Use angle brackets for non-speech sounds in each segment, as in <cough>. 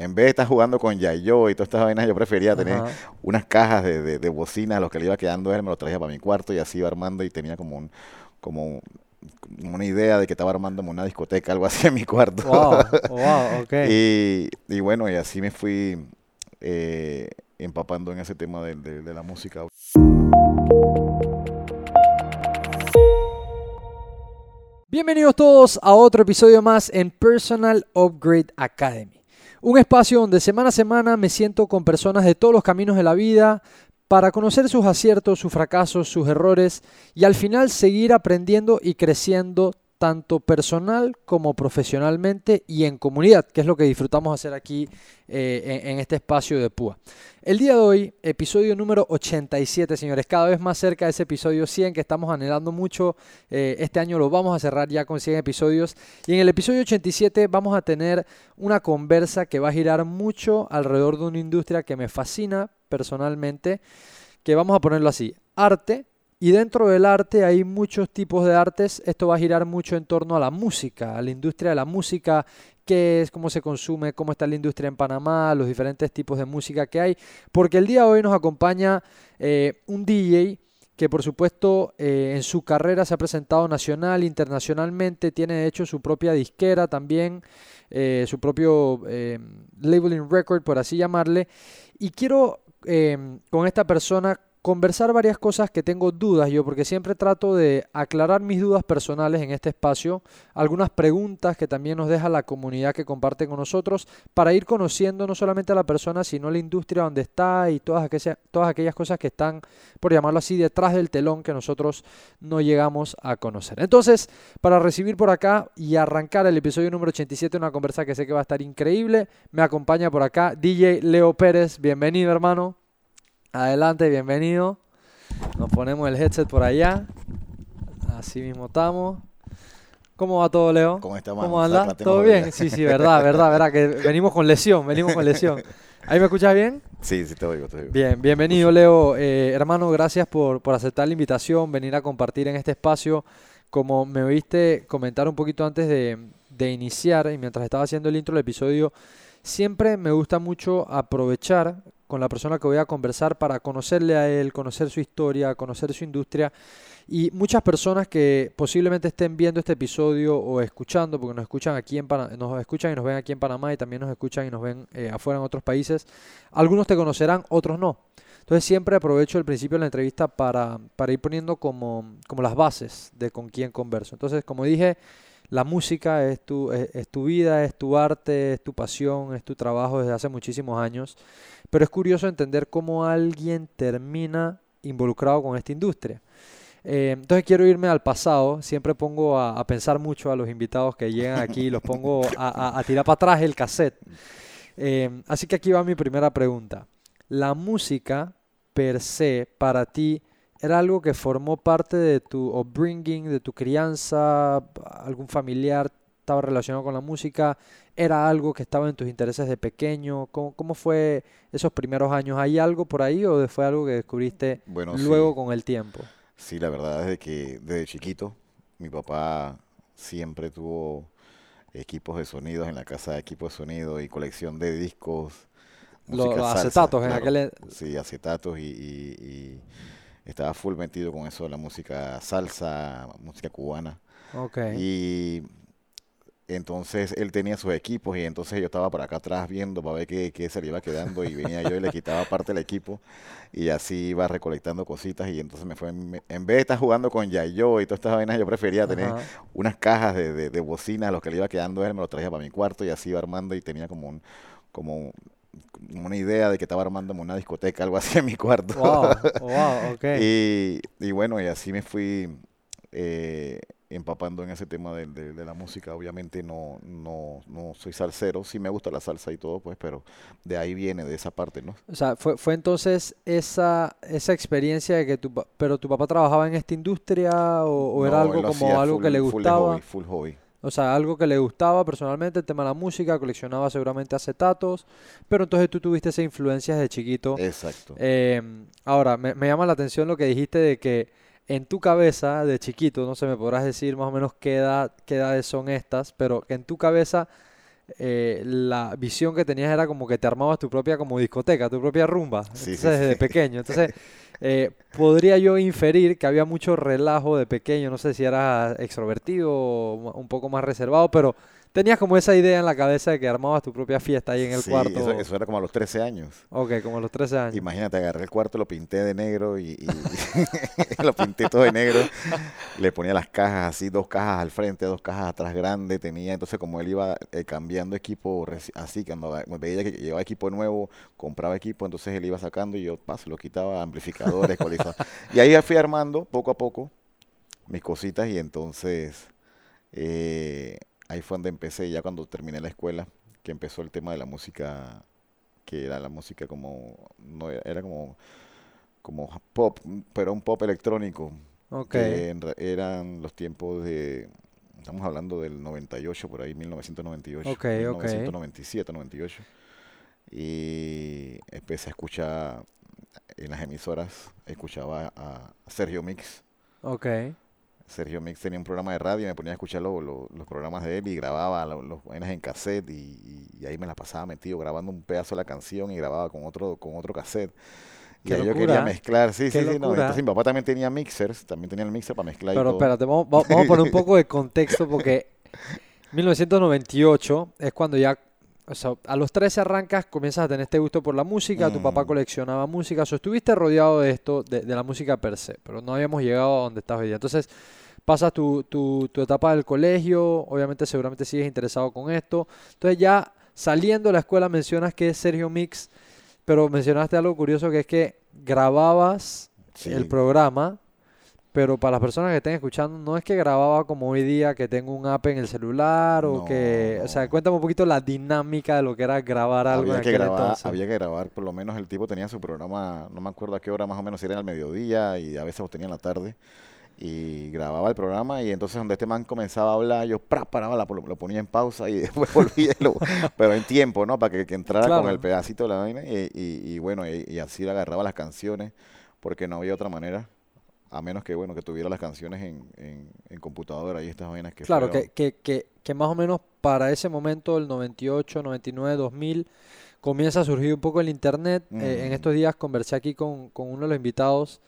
en vez de estar jugando con Yayo y todas estas vainas, yo prefería tener Ajá. unas cajas de, de, de bocina, los que le iba quedando él, me los traía para mi cuarto y así iba armando y tenía como un, como un- como una idea de que estaba armándome una discoteca, algo así en mi cuarto. Wow, <laughs> wow, ok. Y, y bueno, y así me fui eh, empapando en ese tema de, de- de la música. Bienvenidos todos a otro episodio más en Personal Upgrade Academy. Un espacio donde semana a semana me siento con personas de todos los caminos de la vida para conocer sus aciertos, sus fracasos, sus errores y al final seguir aprendiendo y creciendo tanto personal como profesionalmente y en comunidad, que es lo que disfrutamos hacer aquí eh, en, este espacio de PUA. El día de hoy, episodio número 87, señores, cada vez más cerca de ese episodio 100 que estamos anhelando mucho. Eh, este año lo vamos a cerrar ya con 100 episodios. Y en el episodio 87 vamos a tener una conversa que va a girar mucho alrededor de una industria que me fascina personalmente, que vamos a ponerlo así, arte. Y dentro del arte hay muchos tipos de artes. Esto va a girar mucho en torno a la música, a la industria de la música, qué es, cómo se consume, cómo está la industria en Panamá, los diferentes tipos de música que hay. Porque el día de hoy nos acompaña eh, un DJ que por supuesto eh, en su carrera se ha presentado nacional, internacionalmente, tiene de hecho su propia disquera también, eh, su propio eh, labeling record, por así llamarle. Y quiero eh, con esta persona conversar varias cosas que tengo dudas yo, porque siempre trato de aclarar mis dudas personales en este espacio, algunas preguntas que también nos deja la comunidad que comparte con nosotros, para ir conociendo no solamente a la persona, sino la industria donde está y todas aquellas, todas aquellas cosas que están, por llamarlo así, detrás del telón que nosotros no llegamos a conocer. Entonces, para recibir por acá y arrancar el episodio número 87, una conversa que sé que va a estar increíble, me acompaña por acá DJ Leo Pérez, bienvenido hermano. Adelante, bienvenido. Nos ponemos el headset por allá. Así mismo estamos. ¿Cómo va todo, Leo? ¿Cómo está, ¿Cómo anda? ¿Todo bien? Sí, sí, verdad, verdad, verdad. Que venimos con lesión, venimos con lesión. ¿Ahí me escuchas bien? Sí, sí, te oigo, te oigo. Bien, bienvenido, Leo. Eh, hermano, gracias por, por aceptar la invitación, venir a compartir en este espacio. Como me oíste comentar un poquito antes de, de iniciar y mientras estaba haciendo el intro del episodio, siempre me gusta mucho aprovechar con la persona que voy a conversar para conocerle a él, conocer su historia, conocer su industria. Y muchas personas que posiblemente estén viendo este episodio o escuchando, porque nos escuchan aquí en nos escuchan y nos ven aquí en Panamá y también nos escuchan y nos ven eh, afuera en otros países, algunos te conocerán, otros no. Entonces siempre aprovecho el principio de la entrevista para, para ir poniendo como, como las bases de con quién converso. Entonces, como dije, la música es tu, es, es tu vida, es tu arte, es tu pasión, es tu trabajo desde hace muchísimos años. Pero es curioso entender cómo alguien termina involucrado con esta industria. Eh, entonces quiero irme al pasado, siempre pongo a, pensar mucho a los invitados que llegan aquí, los pongo a tirar para atrás el cassette. Eh, así que aquí va mi primera pregunta. ¿La música per se para ti era algo que formó parte de tu upbringing, de tu crianza, algún familiar estaba relacionado con la música? ¿Era algo que estaba en tus intereses de pequeño? ¿Cómo, cómo fue esos primeros años? ¿Hay algo por ahí o fue algo que descubriste Bueno, luego sí. con el tiempo? Sí, la verdad es de que desde chiquito mi papá siempre tuvo equipos de sonidos en la casa, equipos de sonido y colección de discos, los salsa, acetatos en claro. aquel... Sí, acetatos y, y- y estaba full metido con eso de la música salsa, música cubana. Ok. Y entonces él tenía sus equipos y entonces yo estaba por acá atrás viendo para ver qué, qué se le iba quedando y venía yo y le quitaba parte del equipo y así iba recolectando cositas y entonces me fue, me- en vez de estar jugando con Yayo y todas estas vainas, yo prefería tener Ajá. unas cajas de, de, de bocina, los que le iba quedando él, me los traía para mi cuarto y así iba armando y tenía como un, como un- una idea de que estaba armándome una discoteca, algo así en mi cuarto. Wow, wow, <laughs> ok. Y, y bueno, y así me fui eh, empapando en ese tema de, de- de la música. Obviamente no, no, no soy salsero, sí me gusta la salsa y todo, pues, pero de ahí viene, de esa parte, ¿no? O sea, fue, fue entonces esa, esa experiencia de que tu, pero tu papá trabajaba en esta industria o, o era algo como algo que full- le full de gustaba. hobby, full hobby. O sea, algo que le gustaba personalmente, el tema de la música, coleccionaba seguramente acetatos, pero entonces tú tuviste esa influencia desde chiquito. Exacto. Eh, ahora, me, me llama la atención lo que dijiste de que en tu cabeza de chiquito, no sé, me podrás decir más o menos qué edad, qué edades son estas, pero que en tu cabeza eh, la visión que tenías era como que te armabas tu propia como discoteca, tu propia rumba, Sí, entonces sí, desde sí. pequeño. <laughs> Entonces, eh, podría yo inferir que había mucho relajo de pequeño, no sé si eras extrovertido o un poco más reservado, pero tenías como esa idea en la cabeza de que armabas tu propia fiesta ahí en el Sí, cuarto. Eso, eso era como a los 13 años. Ok, como a los 13 años. Imagínate, agarré el cuarto, lo pinté de negro y, y- <laughs> lo pinté todo de negro. Le ponía las cajas así, dos cajas al frente, dos cajas atrás grandes. Tenía, entonces como él iba eh, cambiando equipo así, cuando veía que llevaba equipo nuevo, compraba equipo, entonces él iba sacando y yo paso, lo quitaba, amplificadores, <laughs> ecualizador. Y ahí fui armando poco a poco mis cositas y entonces eh, ahí fue donde empecé, ya cuando terminé la escuela, que empezó el tema de la música que era la música como, no era, era como, como pop, pero un pop electrónico, Ok, que eran los tiempos de, estamos hablando del 98, por ahí, 1998, Ok, ok. 1997, 98, y empecé a escuchar en las emisoras, escuchaba a Sergio Mix, ok. Sergio Mix tenía un programa de radio y me ponía a escuchar lo- lo- los programas de él y grababa lo- los vainas en cassette y, y- y ahí me la pasaba metido grabando un pedazo de la canción y grababa con otro con otro cassette. Y ahí yo quería mezclar, sí, qué sí, sí, no. Entonces mi papá también tenía mixers, también tenía el mixer para mezclar y Pero todo. espérate, vamos, va- vamos a poner un poco de contexto porque <laughs> 1998 es cuando ya, o sea, a los 13 arrancas, comienzas a tener este gusto por la música, tu papá Mm. coleccionaba música, o sea, estuviste rodeado de esto, de, de la música per se, pero no habíamos llegado a donde estás hoy día. Entonces, pasas tu, tu, tu etapa del colegio, obviamente seguramente sigues interesado con esto. Entonces ya saliendo de la escuela mencionas que es Sergio Mix, pero mencionaste algo curioso que es que grababas Sí. el programa, pero para las personas que estén escuchando, no es que grababa como hoy día que tengo un app en el celular o No, que, o sea, cuéntame un poquito la dinámica de lo que era grabar algo en Había que aquel grabar, entonces. había que grabar, por lo menos el tipo tenía su programa, no me acuerdo a qué hora más o menos, si era al mediodía y a veces lo tenía en la tarde. Y grababa el programa y entonces donde este man comenzaba a hablar, yo pra, paraba, la- lo, lo ponía en pausa y <laughs> después volvía, y lo- pero en tiempo, ¿no? Para que, que entrara con el pedacito de la vaina y, y- y bueno, y, y así le agarraba las canciones porque no había otra manera, a menos que, bueno, que tuviera las canciones en, en, en computadora y estas vainas que Claro, fueron- que, que, que, más o menos para ese momento, el 98, 99, 2000, comienza a surgir un poco el internet. Eh, en estos días conversé aquí con, con uno de los invitados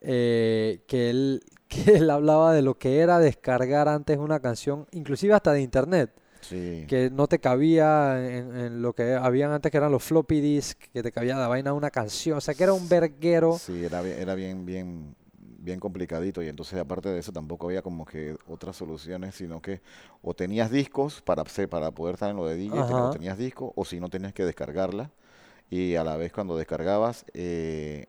eh, que, él, <laughs> que él hablaba de lo que era descargar antes una canción, inclusive hasta de internet, Sí. que no te cabía en, en lo que habían antes que eran los floppy disk, que te cabía la vaina una canción, o sea que era un verguero. Sí, era bien, era bien, bien, bien complicadito y entonces aparte de eso tampoco había como que otras soluciones, sino que o tenías discos para para poder estar en lo de DJ, o tenías discos, o si no tenías que descargarla y a la vez cuando descargabas eh,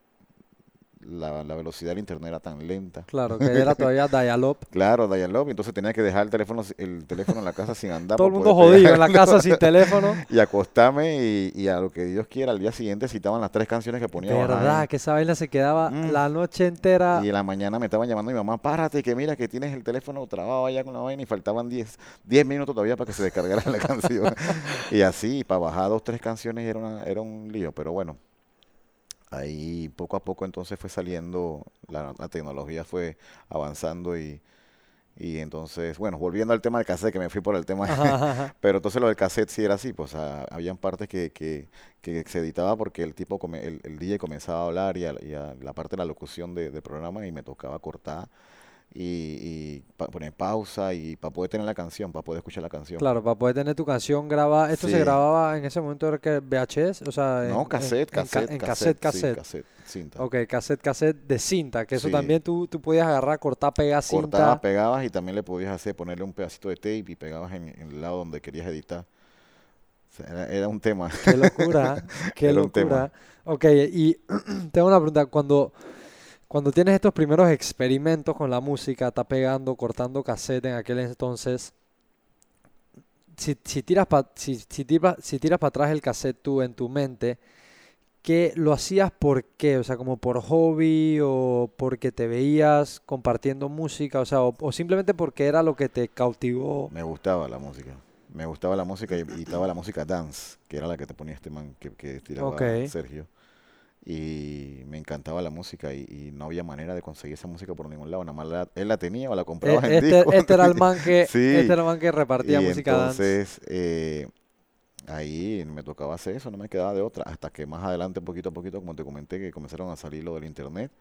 la, la velocidad del internet era tan lenta. Claro, que era todavía <laughs> dial-up. Claro, dial-up, entonces tenías que dejar el teléfono, el teléfono en la casa sin andar Todo el mundo jodido en la casa sin teléfono. <laughs> y acostarme y, y a lo que Dios quiera, al día siguiente citaban las tres canciones que ponía Verdad, que esa vaina se quedaba Mm. la noche entera. Y en la mañana me estaban llamando mi mamá, párate, que mira que tienes el teléfono trabado allá con la vaina y faltaban 10, 10 minutos todavía para que se descargara la <laughs> canción. Y así, para bajar dos, tres canciones era, una- era un lío, pero bueno, ahí poco a poco entonces fue saliendo, la, la tecnología fue avanzando y, y entonces, bueno, volviendo al tema del cassette, que me fui por el tema, <laughs> Ajá, pero entonces lo del cassette sí era así, pues ah, habían partes que, que, que se editaba porque el tipo, come- el, el DJ comenzaba a hablar y a, y a la parte de la locución de- del programa y me tocaba cortar y, y pa- poner pausa y para poder tener la canción, para poder escuchar la canción. Claro, para poder tener tu canción grabada. Esto se grababa en ese momento era que VHS, o sea, en, No, cassette, en cassette, en cassette, cassette, sí, cassette. cinta. Ok, cassette, cassette de cinta, que eso Sí. también tú, tú podías agarrar, cortar, pegar cinta. Cortabas, pegabas y también le podías hacer, ponerle un pedacito de tape y pegabas en, en el lado donde querías editar. O sea, era, era un tema. Qué locura, <laughs> qué Era un tema. locura. Ok, y <clears throat> tengo una pregunta. Cuando, cuando tienes estos primeros experimentos con la música, está pegando, cortando cassette en aquel entonces, si, si tiras para si, si tira- si tiras para atrás el cassette tú en tu mente, ¿qué lo hacías por qué? O sea, como por hobby o porque te veías compartiendo música, o sea, o, o simplemente porque era lo que te cautivó. Me gustaba la música. Me gustaba la música y, y estaba la música dance, que era la que te ponía este man que, que tiraba. Sergio. Y me encantaba la música y, y no había manera de conseguir esa música por ningún lado. Nada más la- él la tenía o la comprabas en Este, disco. este era el man que, <laughs> Sí. este era el man que repartía Y música dance. entonces, eh, ahí me tocaba hacer eso, no me quedaba de otra, hasta que más adelante, poquito a poquito, como te comenté, que comenzaron a salir lo del internet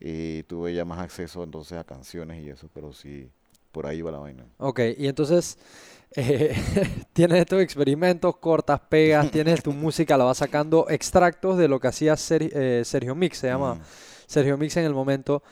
y tuve ya más acceso entonces a canciones y eso, pero sí, por ahí va la vaina. Ok, y entonces <laughs> eh, tienes estos experimentos, cortas, pegas, <laughs> tienes tu música, la vas sacando extractos de lo que hacía Ser- eh, Sergio Mix, se llama Mm. Sergio Mix en el momento.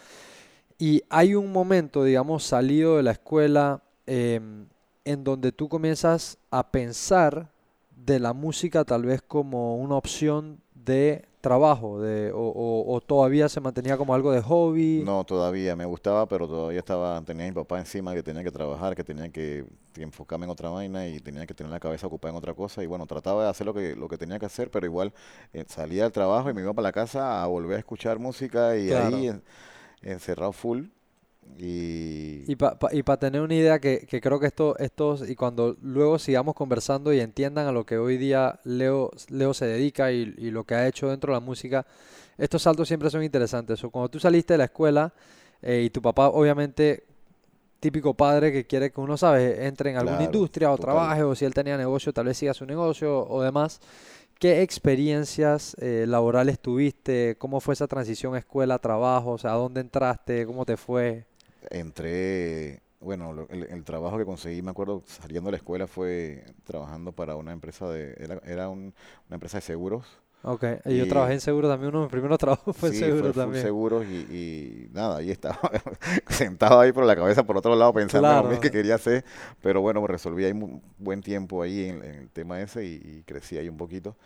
Y hay un momento, digamos, salido de la escuela, em, en donde tú comienzas a pensar de la música tal vez como una opción de trabajo, de, o, o- o todavía se mantenía como algo de hobby. No, todavía me gustaba, pero todavía estaba, tenía a mi papá encima que tenía que trabajar, que tenía que, que enfocarme en otra vaina y tenía que tener la cabeza ocupada en otra cosa. Y bueno, trataba de hacer lo que, lo que tenía que hacer, pero igual eh, salía del trabajo y me iba para la casa a volver a escuchar música y Claro. ahí en- encerrado full. Y, Y para tener una idea que, que creo que esto, estos, y cuando luego sigamos conversando y entiendan a lo que hoy día Leo, Leo se dedica y, y lo que ha hecho dentro de la música, estos saltos siempre son interesantes. O cuando tú saliste de la escuela eh, y tu papá, obviamente, típico padre que quiere que uno, sabe, entre en alguna Claro, industria o total. trabaje, o si él tenía negocio, tal vez siga su negocio o demás. ¿Qué experiencias eh, laborales tuviste? ¿Cómo fue esa transición escuela-trabajo? O sea, ¿a dónde entraste? ¿Cómo te fue? Entré, bueno, lo- el, el trabajo que conseguí, me acuerdo, saliendo de la escuela fue trabajando para una empresa de, era, era un- una empresa de seguros. Ok, y yo trabajé en seguro también, uno de mis primeros <laughs> trabajos fue en Sí, seguro fue full también. seguros y, y nada, ahí estaba <laughs> sentado ahí por la cabeza por otro lado pensando en lo Claro. que quería hacer, pero bueno, resolví ahí un buen tiempo ahí en, en el tema ese y, y crecí ahí un poquito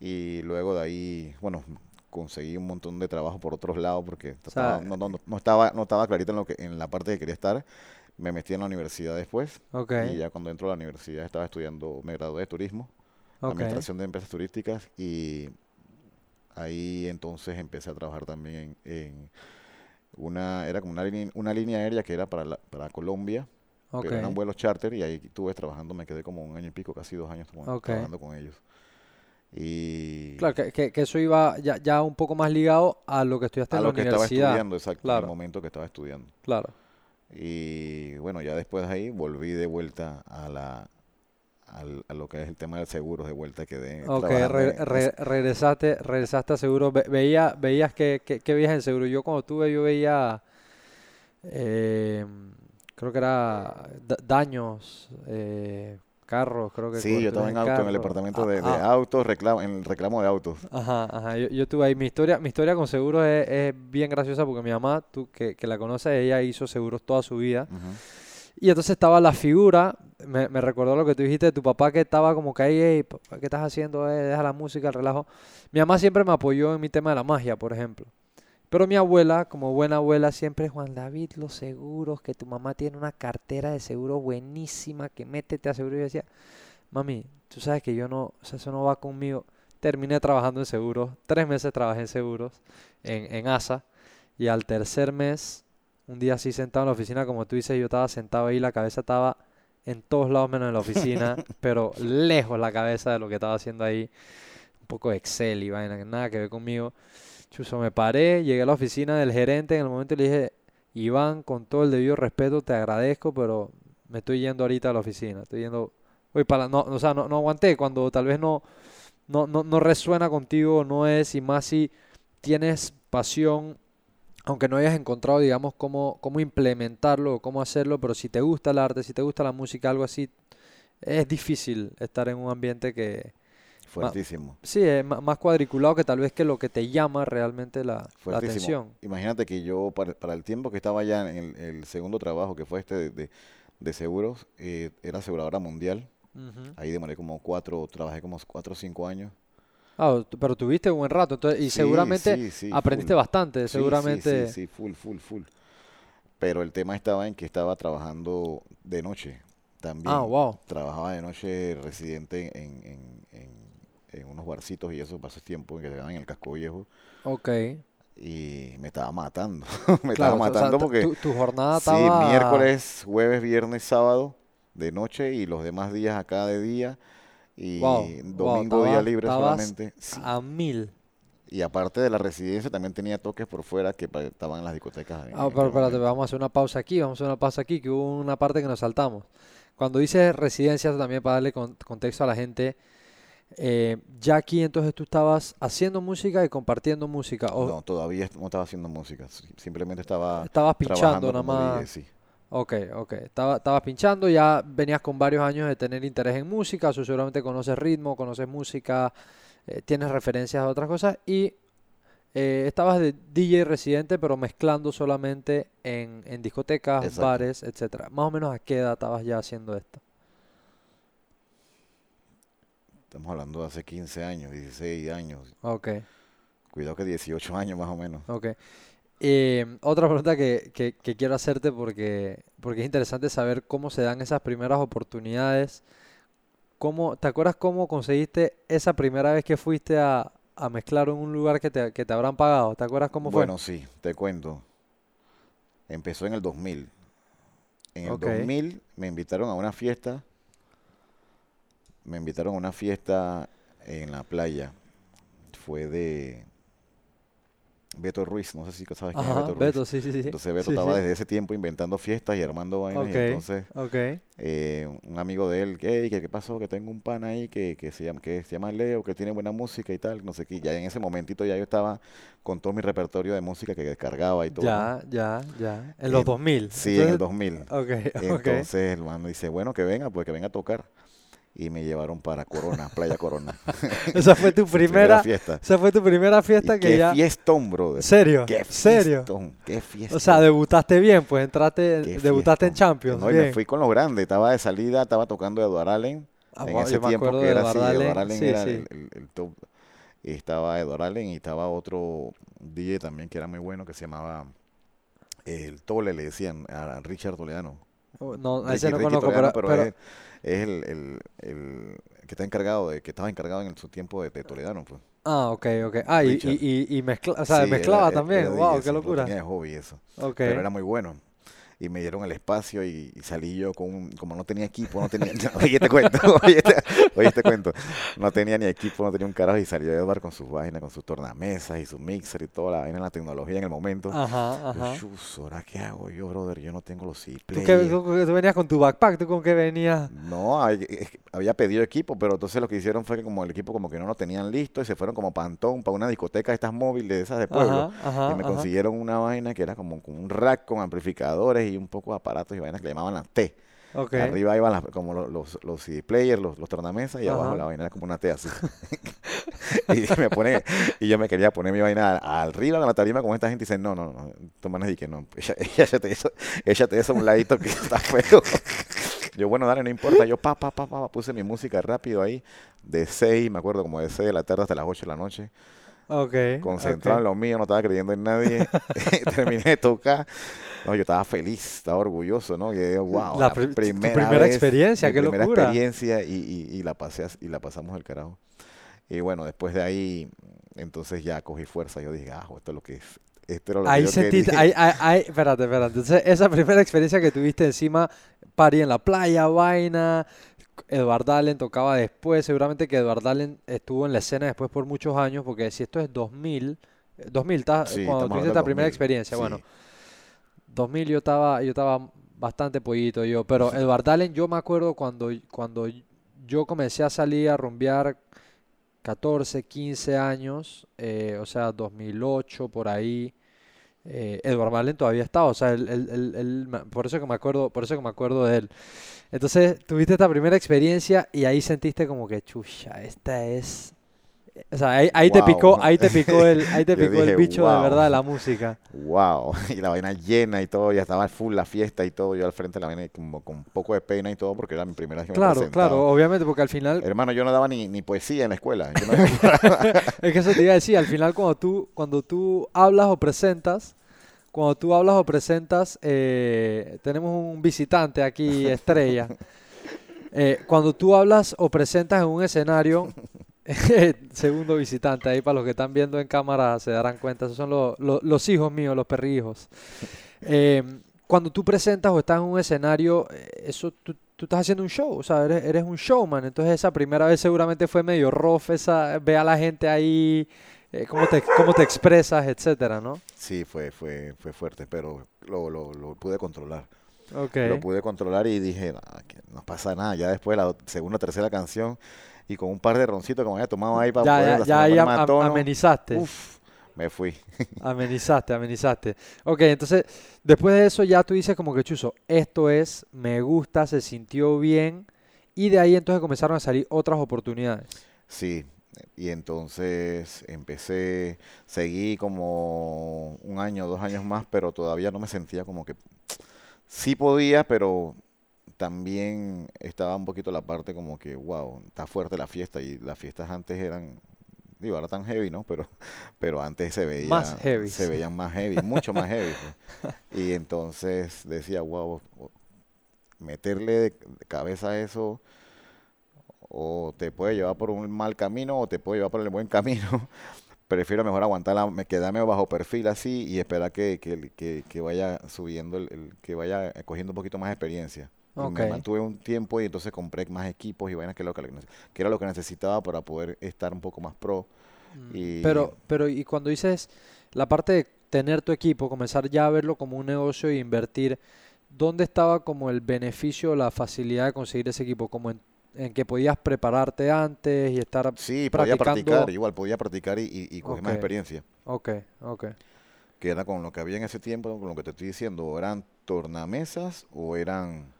y luego de ahí, bueno, conseguí un montón de trabajo por otros lados porque sea, estaba- no, no, no- no estaba no estaba clarito en lo que en la parte que quería estar. Me metí en la universidad después Ok, y ya cuando entro a la universidad estaba estudiando, me gradué de turismo, administración de empresas turísticas y ahí entonces empecé a trabajar también en, en una, era como una línea, una línea aérea que era para, la- para Colombia, pero eran vuelos charter y ahí estuve trabajando, me quedé como un año y pico, casi dos años trabajando con ellos. Y Claro, que, que- que eso iba ya, ya un poco más ligado a lo que estudiaste a en la lo que estaba estudiando, exacto, en Claro. el momento que estaba estudiando. Claro, Y bueno, ya después de ahí volví de vuelta a la a lo que es el tema del seguro, de vuelta quedé ok, trabajando re- re- regresaste, regresaste a seguro, Ve- veía, veías que, que, que veías en seguro. Yo cuando tuve, yo veía, eh, creo que era da- daños, eh, carros, creo que Sí, yo estaba en auto, en el departamento Ah, de, de ah, autos, reclamo, en el reclamo de autos. Ajá, ajá. Yo, yo tuve ahí mi historia, mi historia con seguros es, es bien graciosa porque mi mamá, tú que, que la conoces, ella hizo seguros toda su vida. Y entonces estaba la figura, me, me recordó lo que tú dijiste de tu papá que estaba como que ahí, "Ey, papá, ¿qué estás haciendo? Eh, deja la música, el relajo. Mi mamá siempre me apoyó en mi tema de la magia, por ejemplo. Pero mi abuela, como buena abuela, siempre, Juan David, los seguros, que tu mamá tiene una cartera de seguro buenísima, que métete a seguro. Y yo decía, mami, tú sabes que yo no, o sea, eso no va conmigo. Terminé trabajando en seguros, tres meses trabajé en seguros, en, en ASA, y al tercer mes, un día así sentado en la oficina, como tú dices, yo estaba sentado ahí, la cabeza estaba en todos lados menos en la oficina, <laughs> pero lejos la cabeza de lo que estaba haciendo ahí, un poco de Excel y vaina, que nada que ver conmigo. Chuso, me paré, llegué a la oficina del gerente en el momento le dije, Iván, con todo el debido respeto, te agradezco, pero me estoy yendo ahorita a la oficina, estoy yendo, Uy, para, no, o sea, no, no aguanté cuando tal vez no, no, no, no resuena contigo, no es, y más si tienes pasión, aunque no hayas encontrado, digamos, cómo, cómo implementarlo o cómo hacerlo, pero si te gusta el arte, si te gusta la música, algo así, es difícil estar en un ambiente que, Fuertísimo, sí, es ma- más cuadriculado que tal vez que lo que te llama realmente la, la atención. Imagínate que yo, para, para el tiempo que estaba ya en el, el segundo trabajo, que fue este de, de- de seguros, eh, era aseguradora mundial. Ahí demoré como cuatro, trabajé como cuatro o cinco años. Ah, pero tuviste un buen rato, entonces, y Sí, seguramente sí, sí, aprendiste full. bastante, seguramente. Sí, sí, full, full, full. Pero el tema estaba en que estaba trabajando de noche también. Ah, wow. Trabajaba de noche residente en, en, en, en unos barcitos y eso pasó tiempo que quedaban en el casco viejo Ok. y me estaba matando. <laughs> me Claro, estaba o sea, matando porque tu, tu jornada sí, estaba... miércoles, jueves, viernes, sábado de noche y los demás días acá de día y Wow, wow, domingo día libre solamente. Sí. A mil. Y aparte de la residencia también tenía toques por fuera que estaban en las discotecas. en Ah, pero espérate, vamos a hacer una pausa aquí, vamos a hacer una pausa aquí, que hubo una parte que nos saltamos. Cuando dices residencia, también para darle con- contexto a la gente, Eh, ya aquí entonces tú estabas haciendo música y compartiendo música. O No, todavía no estaba haciendo música. si- Simplemente estaba estabas pinchando nada como DJ, más. sí. Ok, ok. Estaba, estabas pinchando, ya venías con varios años de tener interés en música, seguramente conoces ritmo, conoces música, eh, tienes referencias a otras cosas y eh, estabas de DJ residente, pero mezclando solamente en, en discotecas, Exacto. bares, etcétera. Más o menos a qué edad estabas ya haciendo esto. Estamos hablando de hace 15 años, 16 años. Ok, Cuidado que 18 años más o menos. ok. Eh, otra pregunta que, que- que quiero hacerte porque, porque es interesante saber cómo se dan esas primeras oportunidades. ¿Cómo, ¿te acuerdas cómo conseguiste esa primera vez que fuiste a, a mezclar en un lugar que te, que te habrán pagado? ¿Te acuerdas cómo fue? Bueno, sí, te cuento. Empezó en el 2000. En el Ok. 2000 me invitaron a una fiesta. Me invitaron a una fiesta en la playa. Fue de Beto Ruiz, no sé si sabes quién es Ajá, Beto Ruiz. Beto, sí, sí, sí. Entonces Beto Sí, estaba sí. desde ese tiempo inventando fiestas y armando vainas. y Ok, entonces eh, un amigo de él, que, ¿qué, qué pasó? Que tengo un pan ahí que, que se llama, que se llama Leo, que tiene buena música y tal, no sé qué. Ya en ese momentito ya yo estaba con todo mi repertorio de música que descargaba y todo. ¿no? Ya, ya, ya. En los En- 2000. Sí, en el Entonces- 2000. Ok, <laughs> ok. Entonces el mano dice, bueno, que venga, pues que venga a tocar. Y me llevaron para Corona, Playa Corona. <laughs> Esa fue tu <laughs> primera, fiesta. esa fue tu primera fiesta que qué ya... fiestón, brother. ¿Serio? Qué ¿Serio? fiestón, qué fiestón. O sea, debutaste bien, pues entraste, Qué debutaste en. Champions. No, me fui con los grandes. Estaba de salida, estaba tocando Eduard Allen. Ah, en wow, ese tiempo que era así, Allen, Eduard Allen sí, era sí. el, el- el top. Y estaba Eduard Allen y estaba otro DJ también que era muy bueno que se llamaba el Tole, le decían a Richard Toledano. Oh, No, a Ricky- ese no Ricky conozco, Toledano, pero, pero, pero- es, es el, el- el que está encargado de, que estaba encargado en su tiempo de, de Toledano, pues. Ah, ok, ok. Ah, y, y, y, mezcla, o sea, Sí, mezclaba también. era wow, qué locura. tenía de hobby eso. Ok. Pero era muy bueno. Y me dieron el espacio y, y salí yo con un- como no tenía equipo, no tenía, <laughs> oye te cuento, <laughs> oye te, oye, te cuento, no tenía ni equipo, no tenía un carajo y salió Edward con sus vainas, con sus tornamesas y su mixer y toda la vaina, la tecnología en el momento. Ajá, Yo, ajá. "Chus, ¿ahora qué hago yo, brother? Yo no tengo los ¿Tú, C-Players". qué- tú- tú venías con tu backpack? ¿Tú con qué venías? No, hay- es que había pedido equipo, pero entonces lo que hicieron fue que como el equipo como que no lo tenían listo y se fueron como pantón para una discoteca de estas móviles, de esas de pueblo. Ajá, y me consiguieron una vaina que era como, como un rack con amplificadores y un poco de aparatos y vainas que le llamaban las T. Arriba iban las- como los, los, los CD players, los, los tornamesas y abajo la vaina era como una T así. <laughs> y me pone, y yo me quería poner mi vaina a- arriba de la tarima con esta gente y dicen, no, no, no, tu manes y que no, echa- <laughs> échate eso, échate eso a un ladito que está <laughs> feo. Yo, bueno, dale, no importa. Yo, pa, pa, pa, pa, puse mi música rápido ahí, de 6, me acuerdo, como de 6 de la tarde hasta las 8 de la noche. Ok. Concentrado en lo mío, no estaba creyendo en nadie. Terminé de tocar. No, yo estaba feliz, estaba orgulloso, ¿no? Y wow, La tu primera, primera vez, experiencia, qué primera locura. experiencia y, y- y la pasé, as- y la pasamos del carajo. Y bueno, después de ahí, entonces ya cogí fuerza. Yo dije, ah, esto es lo que es. Esto era lo Ahí quería. ahí, ahí, ahí- espérate, espérate. Entonces, esa primera experiencia que tuviste encima, party en la playa, vaina, Edward Allen tocaba después, seguramente que Edward Allen estuvo en la escena después por muchos años, porque si esto es 2000, eh, 2000, ta- Sí, cuando tuviste esta primera 2000, experiencia, sí. bueno, 2000 yo estaba, yo estaba bastante pollito yo, pero Edward Allen yo me acuerdo cuando, cuando yo comencé a salir a rumbear 14, 15 años, eh, o sea, 2008 por ahí. Eh, Edward Allen todavía estaba, o sea, él, por eso que me acuerdo, por eso que me acuerdo de él. Entonces, tuviste esta primera experiencia y ahí sentiste como que, chucha, esta es, o sea, ahí, ahí te picó, ahí te picó el, <laughs> ahí te picó el bicho de verdad de la música. Wow, <laughs> y la vaina llena y todo, ya estaba full la fiesta y todo, yo al frente de la vaina como con un poco de pena y todo, porque era mi primera vez que me Claro, claro, obviamente, porque al final, Hermano, yo no daba ni, ni poesía en la escuela. Yo no- <laughs> es que eso te iba a decir, al final cuando tú, cuando tú hablas o presentas, cuando tú hablas o presentas, eh, tenemos un visitante aquí, estrella. Eh, cuando tú hablas o presentas en un escenario, <laughs> segundo visitante, ahí para los que están viendo en cámara se darán cuenta, esos son los, los- los hijos míos, los perrijos. Eh, cuando tú presentas o estás en un escenario, eh, eso tú, tú estás haciendo un show, o sea, eres, eres un showman, entonces esa primera vez seguramente fue medio rough, esa, ve a la gente ahí, eh, cómo te, cómo te expresas, etcétera, ¿no? Sí, fue, fue, fue fuerte, pero lo, lo, lo pude controlar. Lo pude controlar y dije, "Ah, que no pasa nada. Ya después de la segunda o tercera canción, y con un par de roncitos que me había tomado ahí para Ya, poder ya, ya ahí tono, amenizaste. uf, me fui. <laughs> Amenizaste, amenizaste. Ok, entonces, después de eso ya tú dices como que, Chuzo, esto es, me gusta, se sintió bien, y de ahí entonces comenzaron a salir otras oportunidades. Sí, y entonces empecé, seguí como un año, dos años más, pero todavía no me sentía como que sí podía, pero también estaba un poquito la parte como que, wow, está fuerte la fiesta y las fiestas antes eran, digo, ahora tan heavy, ¿no? Pero, <laughs> pero antes se veía, Más heavy. se veían más heavy, mucho más heavy. pues. <laughs> Y entonces decía, wow, meterle de de cabeza a eso o te puede llevar por un mal camino o te puede llevar por el buen camino. <laughs> Prefiero mejor aguantarla, me quedarme bajo perfil así y esperar que, que, que- que vaya subiendo, el, el- que vaya cogiendo un poquito más experiencia. Me mantuve un tiempo y entonces compré más equipos y vainas que, lo que, que era lo que necesitaba para poder estar un poco más pro. Y Pero, pero, y cuando dices la parte de tener tu equipo, comenzar ya a verlo como un negocio e invertir, ¿dónde estaba como el beneficio o la facilidad de conseguir ese equipo? Como en, en que podías prepararte antes y estar sí, podía practicando. practicar, igual podía practicar y, y, y coger más experiencia. Ok, ok. que era con lo que había en ese tiempo, con lo que te estoy diciendo, eran tornamesas o eran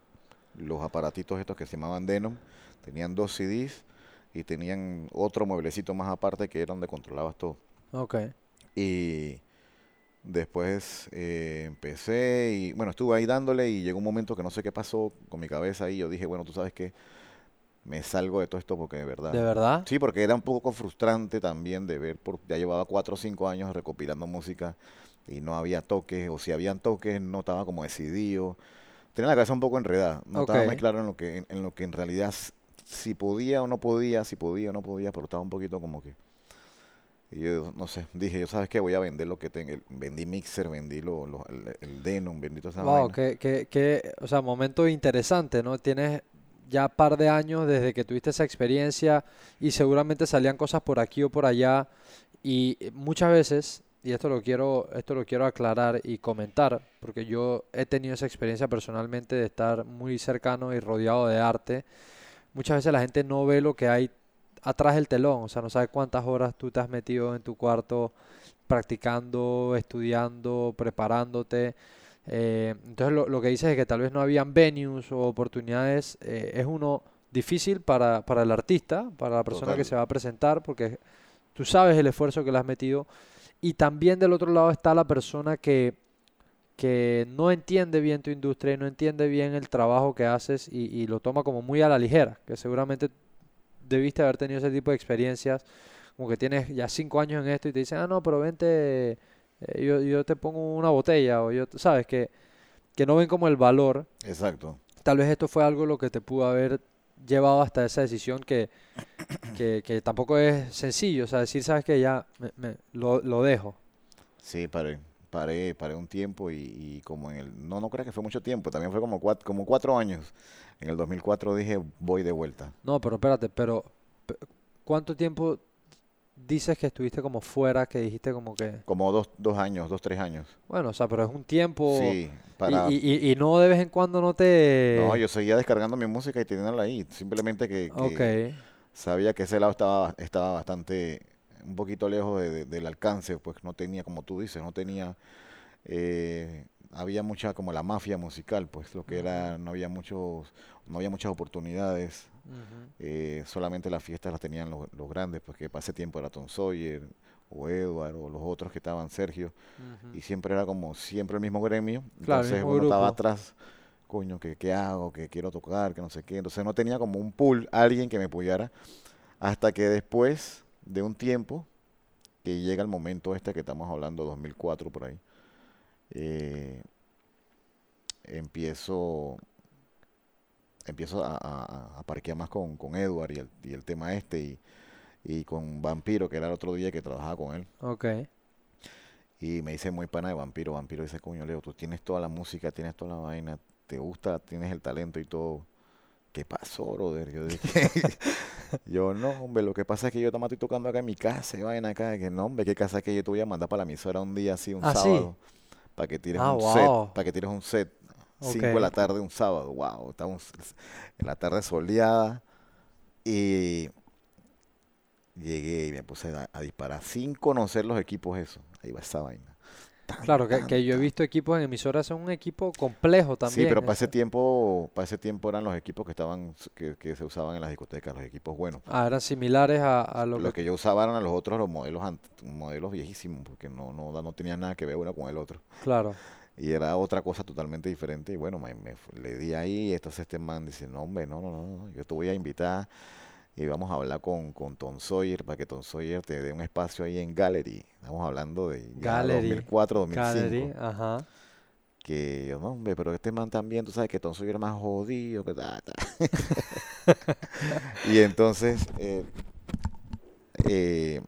los aparatitos estos que se llamaban Denon, tenían dos CDs y tenían otro mueblecito más aparte que era donde controlabas todo. Ok. Y después eh, empecé y bueno, estuve ahí dándole y llegó un momento que no sé qué pasó con mi cabeza y yo dije, bueno, tú sabes que me salgo de todo esto porque de verdad... ¿De verdad? Sí, porque era un poco frustrante también de ver, por, ya llevaba cuatro o cinco años recopilando música y no había toques, o si habían toques no estaba como decidido. Tenía la cabeza un poco enredada, no estaba muy claro en lo que, en, en lo que en realidad si podía o no podía, si podía o no podía, pero estaba un poquito como que... Y yo, no sé, dije, yo sabes qué, voy a vender lo que tengo. Vendí mixer, vendí lo, lo- el, el Denon, vendí toda esa Wow, que, que, que, o sea, momento interesante, ¿no? Tienes ya par de años desde que tuviste esa experiencia y seguramente salían cosas por aquí o por allá y muchas veces, y esto lo quiero, esto lo quiero aclarar y comentar, porque yo he tenido esa experiencia personalmente de estar muy cercano y rodeado de arte. Muchas veces la gente no ve lo que hay atrás del telón, o sea, no sabe cuántas horas tú te has metido en tu cuarto practicando, estudiando, preparándote. Eh, entonces lo, lo que dices es que tal vez no habían venues o oportunidades, eh, es uno difícil para, para el artista, para la persona que se va a presentar, porque tú sabes el esfuerzo que le has metido. Y también del otro lado está la persona que, que no entiende bien tu industria y no entiende bien el trabajo que haces y, y lo toma como muy a la ligera, que seguramente debiste haber tenido ese tipo de experiencias, como que tienes ya cinco años en esto y te dicen, ah, no, pero vente, eh, yo, yo te pongo una botella, o yo, sabes, que, que no ven como el valor. Exacto. Tal vez esto fue algo lo que te pudo haber llevado hasta esa decisión que, que, que tampoco es sencillo, o sea, decir, sabes que ya me- me- lo, lo dejo. Sí, paré, paré, paré un tiempo y, y como en el, no, no creo que fue mucho tiempo, también fue como cuatro, como cuatro años. En el 2004 dije, voy de vuelta. No, pero espérate, pero pe- ¿cuánto tiempo dices que estuviste como fuera, que dijiste como que, Como dos, dos años, dos, tres años. bueno, o sea, pero es un tiempo Sí, y, para... y, y- y no de vez en cuando no te... No, yo seguía descargando mi música y teniéndola ahí. Simplemente que, que Ok, sabía que ese lado estaba, estaba bastante, un poquito lejos de- de- del alcance, pues no tenía, como tú dices, no tenía, eh, había mucha como la mafia musical, pues lo que era, no había muchos, no había muchas oportunidades. Eh, solamente las fiestas las tenían los, los grandes, pues que para ese tiempo era Tom Sawyer o Edward o los otros que estaban Sergio y siempre era como siempre el mismo gremio, Claro, entonces uno estaba atrás, coño, ¿qué, qué hago? ¿Qué quiero tocar? que no sé qué? Entonces no tenía como un pool, alguien que me apoyara, hasta que después de un tiempo, que llega el momento este que estamos hablando, 2004 por ahí, eh, empiezo empiezo a, a- a parquear más con, con Edward y el, y el tema este y, y con Vampiro, que era el otro día que trabajaba con él. Ok, Y me dice muy pana de Vampiro. Vampiro dice, coño, Leo, tú tienes toda la música, tienes toda la vaina, te gusta, tienes el talento y todo. ¿Qué pasó, brother? Yo dije, <laughs> yo no, hombre, lo que pasa es que yo estaba estoy tocando acá en mi casa y vaina acá. Que no, hombre, qué casa que yo te voy a mandar para la emisora un día así, un Ah, sí. sábado, para que tires Ah, un wow. set, para que tires un set. 5 de la tarde un sábado, wow, estamos en la tarde soleada y llegué y me puse a, a disparar sin conocer los equipos eso. Ahí va esa vaina. Tan, Claro, que, tan, que yo he visto equipos en emisoras, son un equipo complejo también. Sí, pero para ese tiempo, para ese tiempo eran los equipos que estaban, que, que se usaban en las discotecas, los equipos buenos. Ah, eran similares a, a lo Los que... que yo usaba eran los otros, los modelos modelos viejísimos, porque no, no, no tenían nada que ver uno con el otro. Claro. Y era otra cosa totalmente diferente. Y bueno, me, le di ahí. Entonces este man dice, no, hombre, no, no, no, no, yo te voy a invitar y vamos a hablar con, con Tom Sawyer para que Tom Sawyer te dé un espacio ahí en Gallery. Estamos hablando de Gallery, 2004, 2005. Gallery, ajá. Que yo, no, hombre, pero este man también, tú sabes que Tom Sawyer es más jodido que ta, ta". <laughs> <laughs> Y entonces, eh, eh,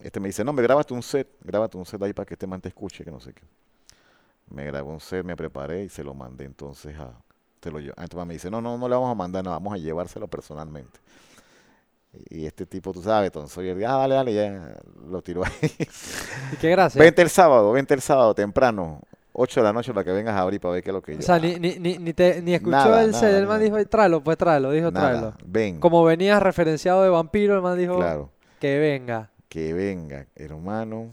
este me dice, no, me grábate un set, grábate un set ahí para que este man te escuche, que no sé qué. Me grabé un set, me preparé y se lo mandé entonces a... Se lo, ah, entonces me dice, no, no, no le vamos a mandar nada, vamos a llevárselo personalmente. Y este tipo, tú sabes, Tom Sawyer, ah, dale, dale, ya lo tiró ahí. Y qué gracia. Vente el sábado, vente el sábado temprano, 8 de la noche para que vengas a abrir para ver qué es lo que yo. O sea, "Ah, ni, ni, ni, ni, te, ni escuchó Nada, el nada, el man nada. dijo, tráelo, pues tráelo, dijo nada, tráelo. ven, Como venías referenciado de vampiro, el man dijo claro. que venga. que venga, hermano.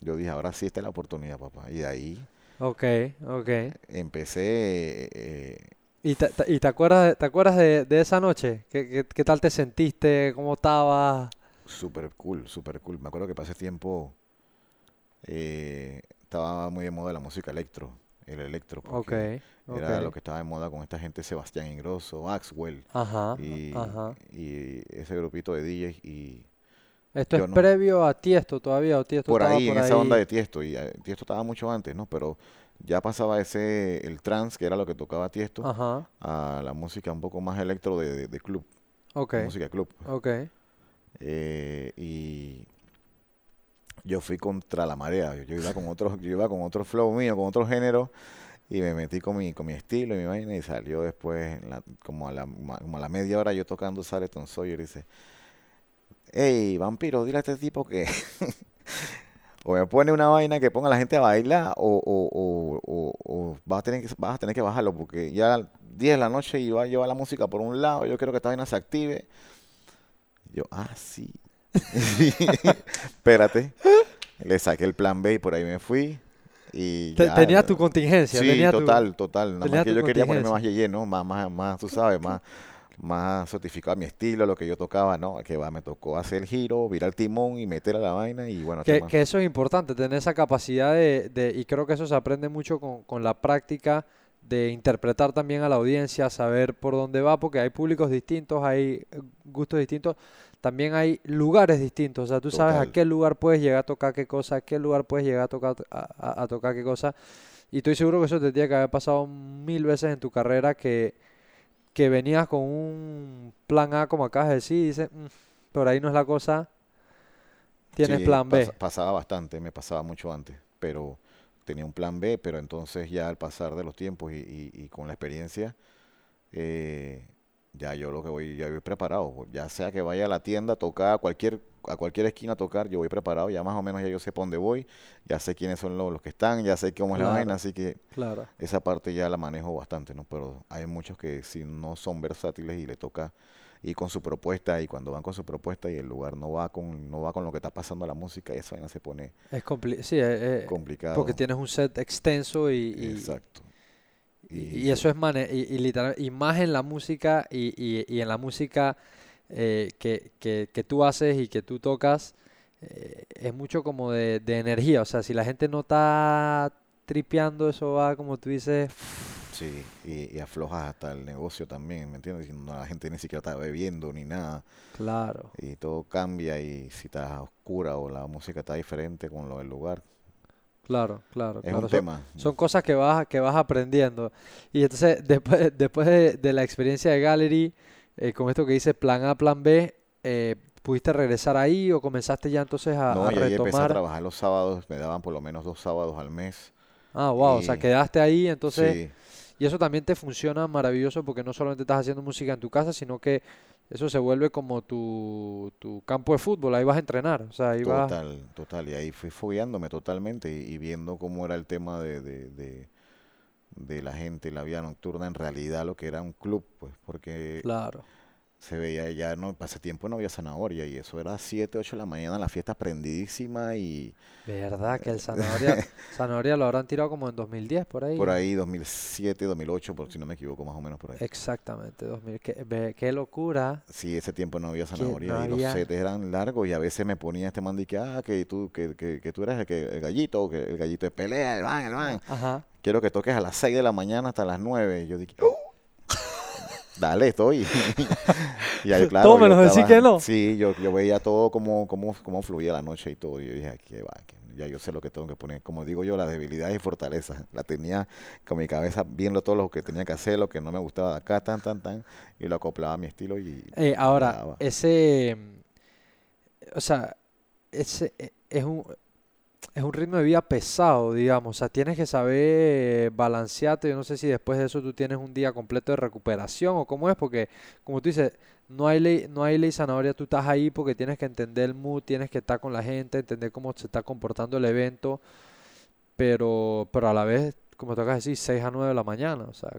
Yo dije, ahora sí está la oportunidad, papá. Y de ahí Ok, ok. empecé, eh, ¿Y te, te- y te acuerdas, de, te acuerdas de, de esa noche? ¿Qué, qué, qué tal te sentiste? ¿Cómo estabas? súper cool, súper cool. Me acuerdo que ese tiempo eh, estaba muy de moda la música electro, el electro, Ok, porque era ok. lo que estaba de moda con esta gente, Sebastián Ingrosso, Axwell Ajá, y, ajá. y ese grupito de DJs y ¿Esto yo es no. previo a Tiesto todavía o Tiesto por estaba ahí, por en esa onda ahí? de Tiesto, y eh, Tiesto estaba mucho antes, ¿no? Pero ya pasaba ese, el trance, que era lo que tocaba Tiesto, Ajá, a la música un poco más electro de, de- de club, ok, música club. ok. Eh, y yo fui contra la marea, yo, yo iba con otro, yo iba con otro flow mío, con otro género, y me metí con mi, con mi estilo y mi vaina, y salió después, en la- como, a la, como a la media hora yo tocando sale Tom Sawyer y dice, hey, vampiro, dile a este tipo que <laughs> o me pone una vaina que ponga a la gente a bailar, o, o, o, o- vas a tener que, vas a tener que bajarlo, porque ya 10 de la noche y va a llevar la música por un lado, yo quiero que esta vaina se active. Yo, ah, sí. <laughs> Espérate. Le saqué el plan B y por ahí me fui. Y Te- ya, tenías ya. tu contingencia, Sí, tu- total, total. Nada más que yo quería ponerme más yeye, ¿no? Más, más, más, tú sabes, más, más certificado a mi estilo, lo que yo tocaba, ¿no? Que va, me tocó hacer el giro, virar el timón y meter a la vaina y bueno, Que, que eso es importante, tener esa capacidad de, de- y creo que eso se aprende mucho con, con la práctica de interpretar también a la audiencia, saber por dónde va, porque hay públicos distintos, hay gustos distintos, también hay lugares distintos, o sea, tú sabes a Total. qué lugar puedes llegar a tocar qué cosa, a qué lugar puedes llegar a tocar a, a- a tocar qué cosa, y estoy seguro que eso te tiene que haber pasado mil veces en tu carrera que, que venías con un plan A, como acabas de decir, y dices, "Mm, por ahí no es la cosa, tienes Sí, plan B. pasa- pasaba bastante, me pasaba mucho antes, pero tenía un plan B, pero entonces ya al pasar de los tiempos y, y- y con la experiencia, eh, ya yo lo que voy, ya voy preparado, ya sea que vaya a la tienda a tocar, a cualquier, a cualquier esquina a tocar, yo voy preparado, ya más o menos ya yo sé para dónde voy, ya sé quiénes son los, los que están, ya sé cómo es la vaina, así que Claro. esa parte ya la manejo bastante, ¿no? Pero hay muchos que si no son versátiles y le toca ir con su propuesta y cuando van con su propuesta y el lugar no va con no va con lo que está pasando a la música, esa vaina se pone Es compli- sí, eh, eh, complicado. porque tienes un set extenso y, y- Exacto. Y- y eso es mane y, y literal, y más en la música y, y- y en la música eh, que, que- que tú haces y que tú tocas, eh, es mucho como de, de energía. O sea, si la gente no está tripeando, eso va, como tú dices, Sí, y, y aflojas hasta el negocio también, ¿me entiendes? No, la gente ni siquiera está bebiendo ni nada claro. y todo cambia y si está oscura o la música está diferente con lo del lugar, Claro, claro, es claro. un Son- tema. Son cosas que vas, que vas aprendiendo. Y entonces, después, después de, de la experiencia de Gallery, eh, con esto que dice plan A, plan B, eh, ¿pudiste regresar ahí o comenzaste ya entonces a, No, a y ahí empecé a retomar? trabajar los sábados, me daban por lo menos dos sábados al mes. Ah, wow, o sea, quedaste ahí, entonces, Sí, y eso también te funciona maravilloso porque no solamente estás haciendo música en tu casa, sino que eso se vuelve como tu, tu campo de fútbol, ahí vas a entrenar, o sea, ahí vas... Total, total. Y ahí fui fogueándome totalmente y, y viendo cómo era el tema de, de, de, de la gente, la vida nocturna, en realidad lo que era un club, pues, porque Claro, se veía ya, no, hace tiempo no había zanahoria y eso era 7, 8 de la mañana, la fiesta prendidísima y Verdad que el zanahoria, <laughs> zanahoria lo habrán tirado como en 2010 por ahí. por ahí 2007, 2008, por si no me equivoco, más o menos por ahí. Exactamente, 2000. Qué, qué locura. Sí, ese tiempo no había zanahoria no y los había- setes eran largos y a veces me ponía este man de que, ah, que tú, que, que, que tú eres el, que, el gallito, que el gallito de pelea, el man, el. Ajá. Quiero que toques a las 6 de la mañana hasta las 9. Y yo dije, "Oh". Dale, estoy. <laughs> y ahí, <laughs> claro, estaba- que no. Sí, yo, yo veía todo como, como, como fluía la noche y todo. Y yo dije, aquí va, ya yo sé lo que tengo que poner. Como digo yo, las debilidades y fortalezas. La tenía con mi cabeza viendo todo lo que tenía que hacer, lo que no me gustaba de acá, tan, tan, tan. Y lo acoplaba a mi estilo y... Eh, ahora, daba. ese, o sea, ese eh, es un, es un ritmo de vida pesado, digamos. O sea, tienes que saber balancearte. Yo no sé si después de eso tú tienes un día completo de recuperación o cómo es, porque como tú dices, no hay ley, no hay ley zanahoria. Tú estás ahí porque tienes que entender el mood, tienes que estar con la gente, entender cómo se está comportando el evento, pero, pero a la vez, como te acabas de decir, 6 a 9 de la mañana. O sea,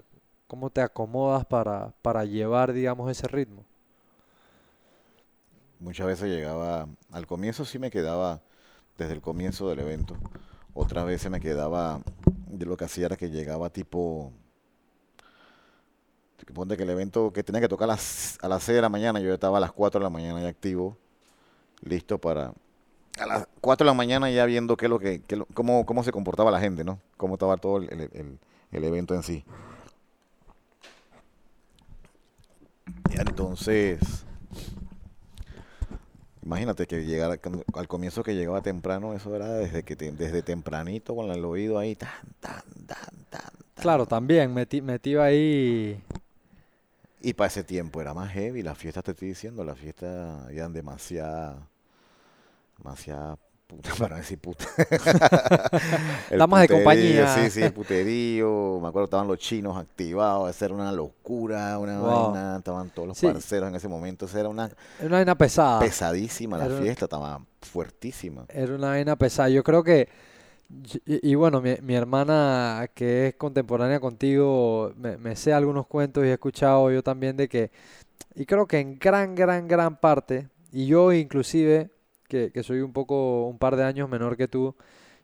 ¿cómo te acomodas para, para llevar, digamos, ese ritmo? Muchas veces llegaba, al comienzo sí me quedaba desde el comienzo del evento. Otras veces me quedaba, yo lo que hacía era que llegaba tipo, ponte que el evento que tenía que tocar a las, a las 6 de la mañana, yo estaba a las 4 de la mañana ya activo, listo para, a las 4 de la mañana ya viendo qué lo que, cómo, cómo se comportaba la gente, ¿no? Cómo estaba todo el- el- el evento en sí. Y entonces, Imagínate que llegara al comienzo que llegaba temprano, eso era desde que te- desde tempranito con el oído ahí tan tan tan tan. tan. Claro, también metí, metido ahí. Y para ese tiempo era más heavy, las fiestas te estoy diciendo, las fiestas eran demasiada demasiada puta, <laughs> para decir puta. <laughs> Damas de compañía. Sí, sí, puterío. Me acuerdo estaban los chinos activados, esa era una locura, una Wow. vaina, estaban todos los Sí. parceros en ese momento, esa era una Era una vaina pesada. pesadísima la Era- fiesta, estaba fuertísima. Era una vaina pesada. Yo creo que. Y, y bueno, mi, mi hermana, que es contemporánea contigo, me, me sé algunos cuentos y he escuchado yo también de que. Y creo que en gran, gran, gran parte, y yo inclusive, que, que soy un poco, un par de años menor que tú,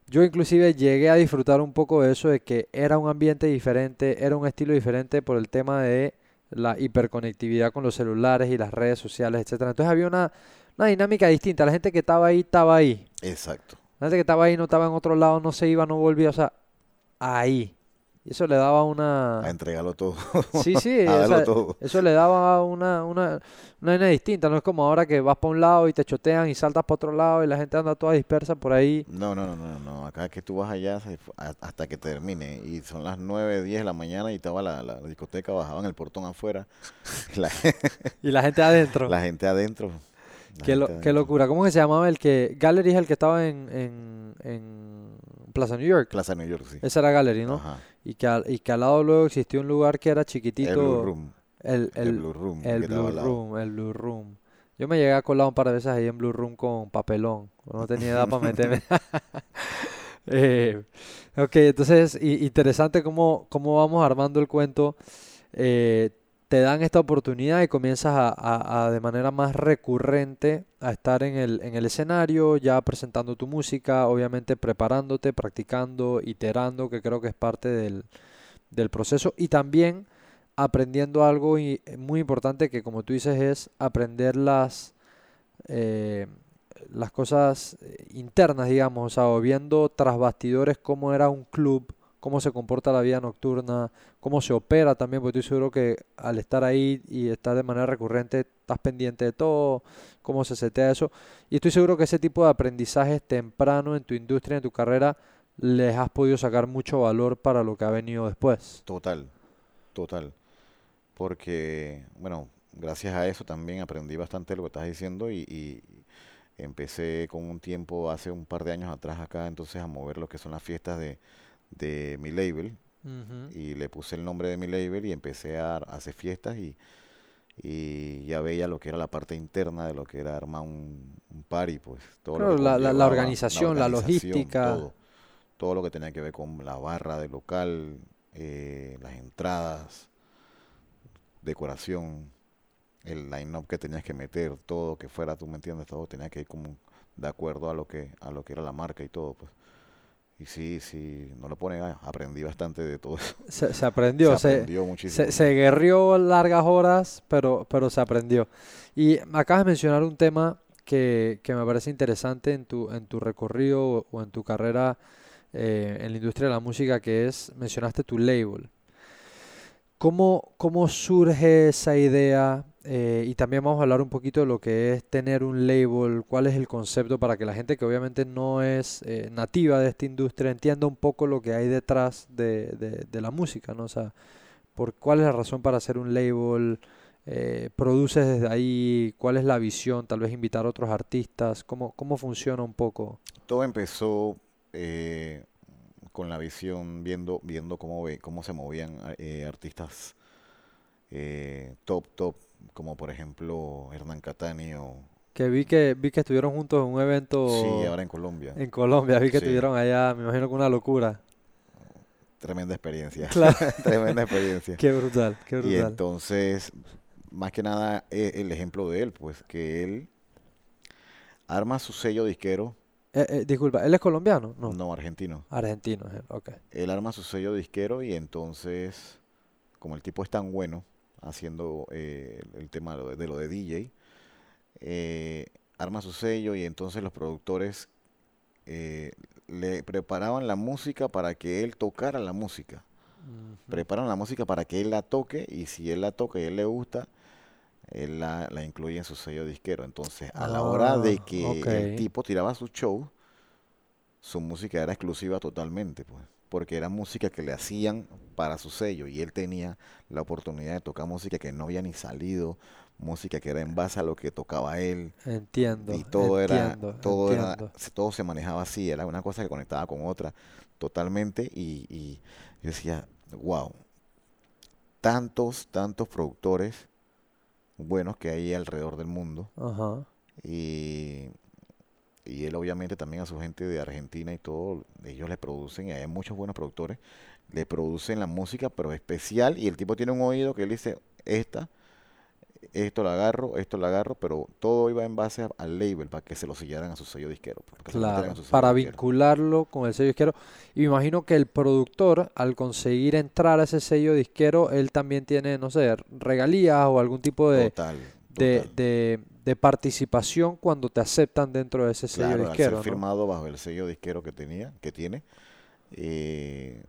yo inclusive llegué a disfrutar un poco de eso, de que era un ambiente diferente, era un estilo diferente por el tema de la hiperconectividad con los celulares y las redes sociales, etcétera. Entonces había una, una dinámica distinta. La gente que estaba ahí, estaba ahí. Exacto. La gente que estaba ahí no estaba en otro lado, no se iba, no volvía, o sea, ahí. Y eso le daba A una... entregarlo todo. <laughs> Sí, sí, <laughs> a todo. eso le daba una, una, una vaina distinta. No es como ahora que vas para un lado y te chotean y saltas para otro lado y la gente anda toda dispersa por ahí. No, no, no, no, no. Acá que tú vas allá a- hasta que termine. Y son las 9, 10 de la mañana y estaba la, la discoteca, bajaban el portón afuera. <laughs> La, Y la gente adentro. la gente adentro. la Qué, lo- locura. ¿Cómo que se llamaba el que... Gallery es el que estaba en, en, en Plaza New York. Plaza New York, sí. Esa era Gallery, ¿no? Ajá. Y que, al, y que al lado luego existía un lugar que era El Blue chiquitito. Room. El, El, el, Blue Room. el estaba Blue. Room, el Blue Room. Yo me llegué a colar un par de veces ahí en Blue Room con papelón. No tenía edad para meterme. <laughs> Eh, ok, entonces, interesante cómo, cómo vamos armando el cuento. Eh, te dan esta oportunidad y comienzas a, de manera más recurrente a estar en el, en el escenario, ya presentando tu música, obviamente preparándote, practicando, iterando, que creo que es parte del, del proceso. Y también aprendiendo algo y- muy importante que, como tú dices, es aprender las, eh, las cosas eh, internas, digamos, o sea, o viendo tras bastidores cómo era un club, cómo se comporta la vida nocturna, cómo se opera también, porque estoy seguro que al estar ahí y estar de manera recurrente, estás pendiente de todo, cómo se setea eso. Y estoy seguro que ese tipo de aprendizajes temprano en tu industria, en tu carrera, les has podido sacar mucho valor para lo que ha venido después. Total, total. Porque, bueno, gracias a eso también aprendí bastante lo que estás diciendo y, y empecé con un tiempo, hace un par de años atrás acá, entonces a mover lo que son las fiestas de, de mi label y le puse el nombre de mi label y empecé a, a hacer fiestas y, y ya veía lo que era la parte interna de lo que era armar un, un party, pues todo lo Claro, que la- la- la conllevaba, organización, la organización, logística. todo, todo lo que tenía que ver con la barra del local, eh, las entradas, decoración, el line-up que tenías que meter, todo que fuera, tú me entiendes, todo tenía que ir como de acuerdo a lo que a lo que era la marca y todo, pues. Y sí, sí, no lo pone, ah, aprendí bastante de todo eso. <laughs> Se, se aprendió, se se, aprendió muchísimo. se, se guerrió largas horas, pero, pero se aprendió. Y me acabas de mencionar un tema que, que me parece interesante en tu, en tu recorrido o, o en tu carrera eh, en la industria de la música, que es, mencionaste tu label. ¿Cómo, cómo surge esa idea? Eh, y también vamos a hablar un poquito de lo que es tener un label, cuál es el concepto para que la gente que obviamente no es eh, nativa de esta industria entienda un poco lo que hay detrás de, de- la música, ¿no? O sea, por cuál es la razón para hacer un label, eh, produces desde ahí, cuál es la visión, tal vez invitar a otros artistas, cómo, cómo funciona un poco. Todo empezó eh, con la visión, viendo, viendo cómo, ve- cómo se movían eh, artistas top, top, como por ejemplo Hernán Cattaneo, Que vi que vi que estuvieron juntos en un evento sí, ahora en Colombia. en Colombia, vi que Sí. estuvieron allá, me imagino que una locura. Tremenda experiencia. Claro. <laughs> Tremenda experiencia. <laughs> Qué brutal, qué Y brutal. entonces, más que nada, e- el ejemplo de él, pues que él arma su sello disquero, Eh, eh, disculpa, ¿él es colombiano? No, no argentino. argentino, ok. Él arma su sello disquero y entonces, como el tipo es tan bueno haciendo eh, el tema de lo de, DJ, eh, arma su sello y entonces los productores eh, le preparaban la música para que él tocara la música. Preparan la música para que él la toque y si él la toca y él le gusta, él la, la incluye en su sello disquero. Entonces, a la hora de Ah, que el tipo tiraba su show, su música era exclusiva totalmente, pues, porque era música que le hacían para su sello y él tenía la oportunidad de tocar música que no había ni salido, música que era en base a lo que tocaba él Entiendo, y todo era, entiendo, todo era, entiendo. se- todo se manejaba así, era una cosa que conectaba con otra totalmente y, y yo decía, wow, tantos, tantos productores buenos que hay alrededor del mundo Ajá. y, y él obviamente también a su gente de Argentina y todo, ellos le producen, y hay muchos buenos productores, le producen la música pero especial y el tipo tiene un oído que él dice, esta, esto la agarro, esto la agarro, pero todo iba en base al label para que se lo sellaran a su sello disquero. se Claro, a su sello para disquero. vincularlo con el sello disquero. Y me imagino que el productor, al conseguir entrar a ese sello disquero, él también tiene, no sé, regalías o algún tipo de, Total, de, total. de, de participación cuando te aceptan dentro de ese sello Claro, al disquero, ser ¿no? firmado bajo el sello disquero que tenía, que tiene, eh,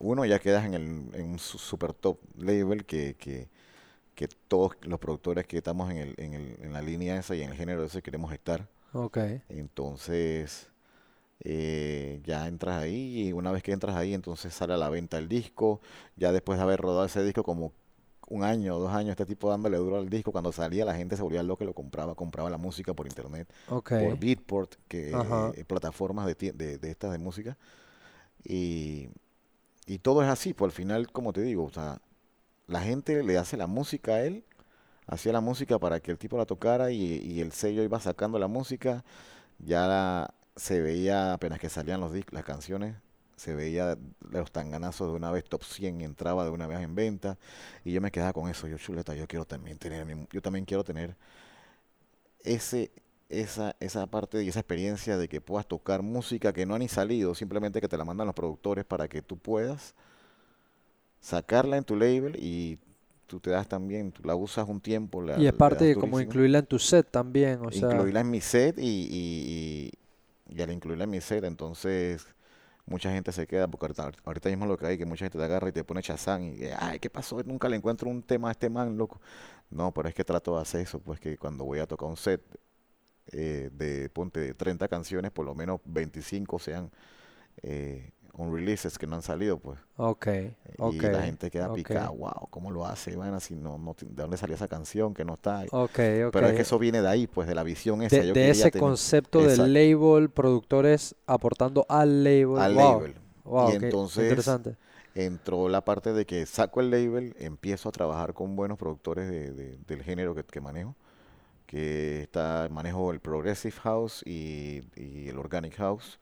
uno ya quedas en, el, en un su- super top label que, que, que todos los productores que estamos en, el, en, el, en la línea esa y en el género ese queremos estar. Ok, Entonces, eh, ya entras ahí y una vez que entras ahí, entonces sale a la venta el disco. Ya después de haber rodado ese disco como un año o dos años, este tipo dándole duro al disco, cuando salía la gente se volvía loca y lo compraba, compraba la música por internet, por Beatport, que eh, plataformas de, de, de estas de música. Y, y todo es así, pues al final, como te digo, o sea, la gente le hace la música a él, hacía la música para que el tipo la tocara y, y el sello iba sacando la música, ya la- se veía apenas que salían los discos, las canciones, se veía los tanganazos de una vez top 100 entraba de una vez en venta y yo me quedaba con eso, yo chuleta, yo quiero también tener, yo también quiero tener ese esa, esa parte y esa experiencia de que puedas tocar música que no ha ni salido, simplemente que te la mandan los productores para que tú puedas sacarla en tu label y tú te das también, tú la usas un tiempo, la, Y es le parte das de como incluirla en tu set también, o sea, incluirla en mi set y, y, y, y al incluirla en mi set, entonces mucha gente se queda, porque ahorita, mismo lo que hay, que mucha gente te agarra y te pone chazán y, ay, ¿qué pasó? Nunca le encuentro un tema a este man, loco. No, pero es que trato de hacer eso, pues que cuando voy a tocar un set eh, de, ponte, de 30 canciones, por lo menos 25 sean eh, on releases que no han salido, pues. ok, ok, Y la gente queda ok, picada, wow, ¿cómo lo hace? Bueno, si no, no, ¿de dónde salió esa canción que no está? ok, Pero es ok. que eso viene de ahí, pues, de la visión esa. De, Yo de quería ese tener concepto Exacto. del label, productores aportando al label. al wow, label. wow, Y entonces interesante. entró la parte de que saco el label, empiezo a trabajar con buenos productores de- de- del género que, que manejo, que está, manejo el Progressive House y, y el Organic House.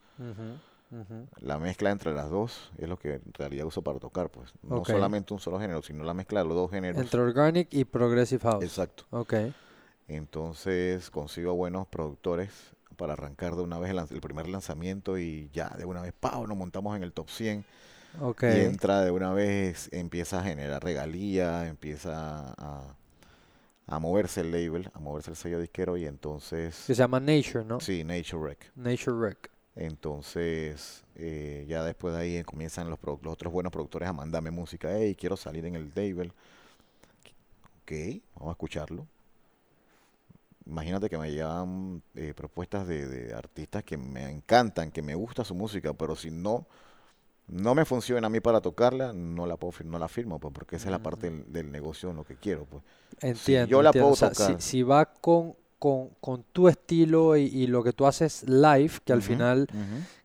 La mezcla entre las dos es lo que en realidad uso para tocar, pues. No solamente un solo género, sino la mezcla de los dos géneros. Entre organic y progressive house. Exacto. Ok. Entonces consigo buenos productores para arrancar de una vez el, primer lanzamiento y ya de una vez, ¡pau! nos montamos en el top 100 Ok. y entra de una vez, empieza a generar regalía, empieza a, a moverse el label, a moverse el sello disquero y entonces, Que se llama Nature, ¿no? sí, Nature Rec. Nature Rec. Entonces, eh, ya después de ahí comienzan los, los otros buenos productores a mandarme música. Hey, quiero salir en el label. Ok, vamos a escucharlo. Imagínate que me llevan eh, propuestas de, de artistas que me encantan, que me gusta su música, pero si no, no me funciona a mí para tocarla, no la puedo, no la firmo, pues, porque esa es la parte del, del negocio en lo que quiero, pues. Entiendo. yo la entiendo. puedo O sea, si- tocar. Si, va con, con, con tu estilo y, y lo que tú haces live, que al final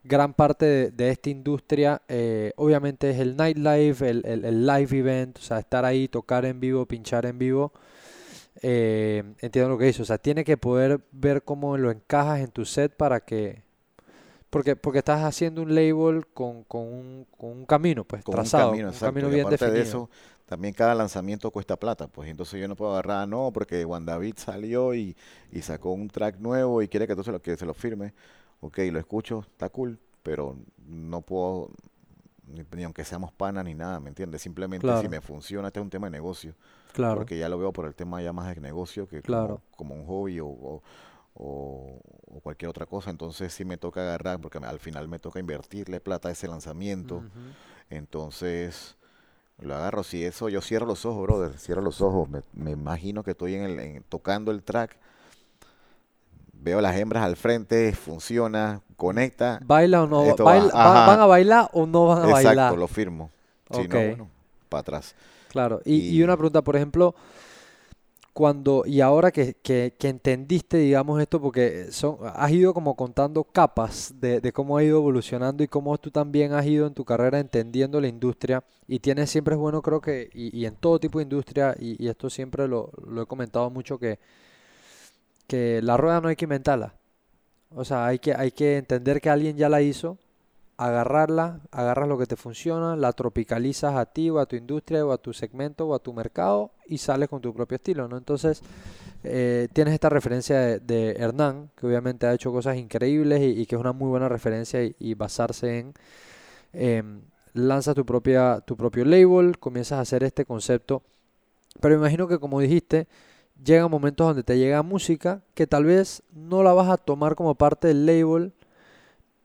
gran parte de, de esta industria eh, obviamente es el nightlife, el, el, el live event, o sea, estar ahí, tocar en vivo, pinchar en vivo. Eh, entiendo lo que dices, o sea, tiene que poder ver cómo lo encajas en tu set para que... Porque, porque estás haciendo un label con, con un, con un camino, pues, con trazado, un camino, un camino bien de definido. eso, también cada lanzamiento cuesta plata, pues entonces yo no puedo agarrar, no, porque WandaVit salió y, y sacó un track nuevo y quiere que se lo, que se lo firme. Ok, lo escucho, está cool, pero no puedo, ni, ni aunque seamos panas ni nada, ¿me entiendes? Simplemente Claro. si me funciona, este es un tema de negocio, Claro, porque ya lo veo por el tema ya más de negocio que Claro. como, como un hobby o, o- o- o cualquier otra cosa. Entonces sí me toca agarrar, porque al final me toca invertirle plata a ese lanzamiento. Entonces, lo agarro. Si eso, yo cierro los ojos, brother. Cierro los ojos. Me, me imagino que estoy en el, en- tocando el track. Veo las hembras al frente, funciona, conecta. ¿Baila o no? Baila- va-. ¿Van a bailar o no van a Exacto, bailar? lo firmo. Si no, bueno, para atrás. Claro, y, y Y- una pregunta, por ejemplo, cuando, y ahora que, que- entendiste, digamos, esto, porque son, has ido como contando capas de, cómo ha ido evolucionando y cómo tú también has ido en tu carrera entendiendo la industria, y tienes, siempre es bueno, creo que, y, en todo tipo de industria, y, y esto siempre lo, lo he comentado mucho, que, que la rueda no hay que inventarla. O sea, hay que, hay que entender que alguien ya la hizo, agarrarla, agarras lo que te funciona, la tropicalizas a ti o a tu industria o a tu segmento o a tu mercado y sales con tu propio estilo, ¿no? Entonces, eh, tienes esta referencia de, Hernán, que obviamente ha hecho cosas increíbles y, que es una muy buena referencia y, basarse en, em, lanzas tu propia, tu propio label, comienzas a hacer este concepto, pero imagino que como dijiste, llegan momentos donde te llega música que tal vez no la vas a tomar como parte del label,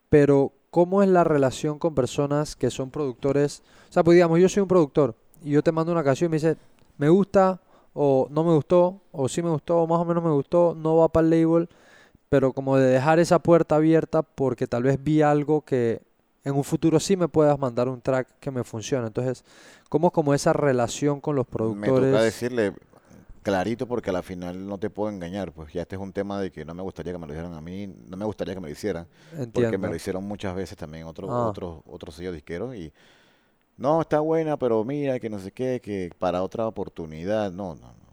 pero ¿cómo es la relación con personas que son productores? O sea, pues digamos, yo soy un productor y yo te mando una canción y me dices, me gusta o no me gustó, o sí me gustó o más o menos me gustó, no va para el label, pero como de dejar esa puerta abierta porque tal vez vi algo que en un futuro sí me puedas mandar un track que me funcione. Entonces, ¿cómo es como esa relación con los Me productores? toca decirle clarito porque a la final no te puedo engañar. Pues ya este es un tema de que no me gustaría que me lo hicieran a mí, no me gustaría que me lo hicieran. Porque me lo hicieron muchas veces también otros Ah. otros otros sellos disqueros y no, está buena, pero mira que no sé qué, que para otra oportunidad, no, no, no.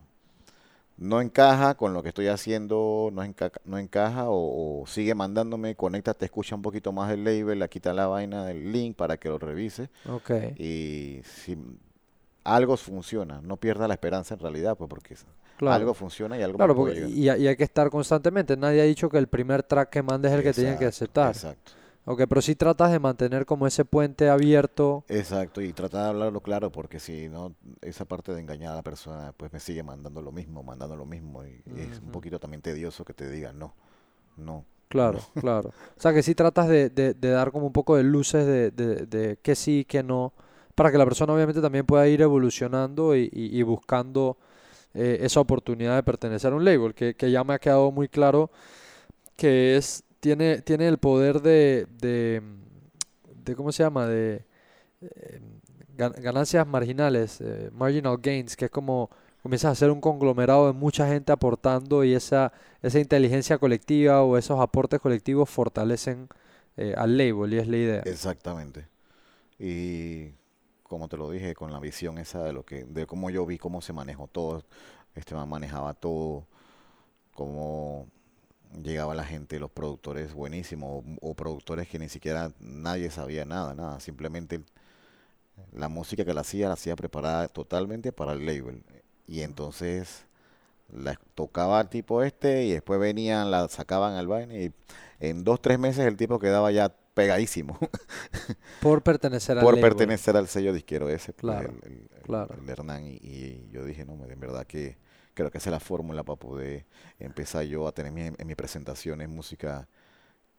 No encaja con lo que estoy haciendo, no, enca- no encaja o, o sigue mandándome, conéctate, escucha un poquito más el label, aquí está la vaina del link para que lo revise Ok. y si algo funciona, no pierda la esperanza en realidad, pues porque Claro. algo funciona y algo Claro, más puede porque, y, y hay que estar constantemente. Nadie ha dicho que el primer track que mandes es el que tienen que Exacto, aceptar. Exacto. Ok, pero sí tratas de mantener como ese puente abierto. Exacto, y trata de hablarlo claro, porque si no, esa parte de engañar a la persona, pues me sigue mandando lo mismo, mandando lo mismo, y es un poquito también tedioso que te digan no, no. Claro, claro. O sea que sí tratas de, de- de dar como un poco de luces de, de, de que sí, que no, para que la persona obviamente también pueda ir evolucionando y, y- y buscando eh, esa oportunidad de pertenecer a un label, que, que ya me ha quedado muy claro que es, tiene, tiene el poder de, de, de ¿cómo se llama? De eh, gan- ganancias marginales, eh, marginal gains, que es como comienzas a hacer un conglomerado de mucha gente aportando y esa, esa inteligencia colectiva o esos aportes colectivos fortalecen eh, al label y es la idea. Exactamente. Y como te lo dije, con la visión esa de lo que, de cómo yo vi cómo se manejó todo, este man manejaba todo, cómo llegaba la gente, los productores buenísimos, o, o productores que ni siquiera nadie sabía nada, nada, simplemente la música que la hacía la hacía preparada totalmente para el label. Y entonces la tocaba al tipo este y después venían, la sacaban al baile y en dos, tres meses el tipo quedaba ya pegadísimo <laughs> Por pertenecer al por label. pertenecer al sello disquero ese, pues, Claro, el, el- el- claro. el Hernán. Y, y yo dije, no, en verdad que creo que esa es la fórmula para poder empezar yo a tener mi- en mis presentaciones música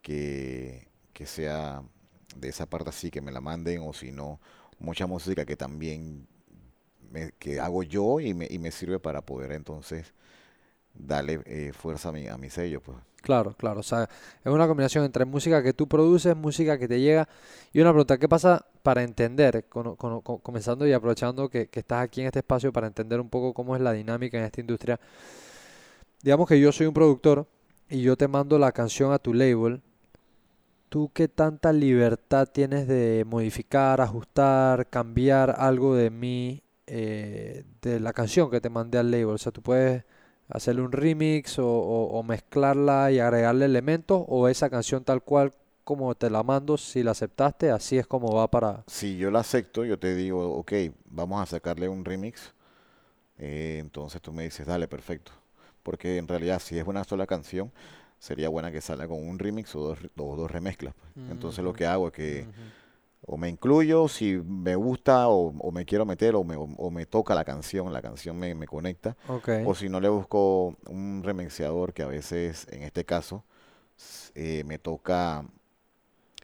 que, que sea de esa parte así, que me la manden, o si no, mucha música que también me- que hago yo y me, y me sirve para poder entonces darle eh, fuerza a mi, a mi sello, pues. Claro, claro. O sea, es una combinación entre música que tú produces, música que te llega. Y una pregunta, ¿qué pasa para entender, comenzando y aprovechando que, que estás aquí en este espacio para entender un poco cómo es la dinámica en esta industria? Digamos que yo soy un productor y yo te mando la canción a tu label. ¿Tú qué tanta libertad tienes de modificar, ajustar, cambiar algo de mí, eh, de la canción que te mandé al label? O sea, tú puedes hacerle un remix o, o- o mezclarla y agregarle elementos o esa canción tal cual como te la mando, si la aceptaste, así es como va para... Si yo la acepto, yo te digo, ok, vamos a sacarle un remix. eh, entonces tú me dices, dale, perfecto. Porque en realidad, si es una sola canción, sería buena que salga con un remix o dos, o dos remezclas. pues. Entonces lo que hago es que. O me incluyo si me gusta o, o me quiero meter o me, o, o me toca la canción, la canción me, me conecta. Ok, O si no le busco un remixeador que a veces, en este caso, eh, me toca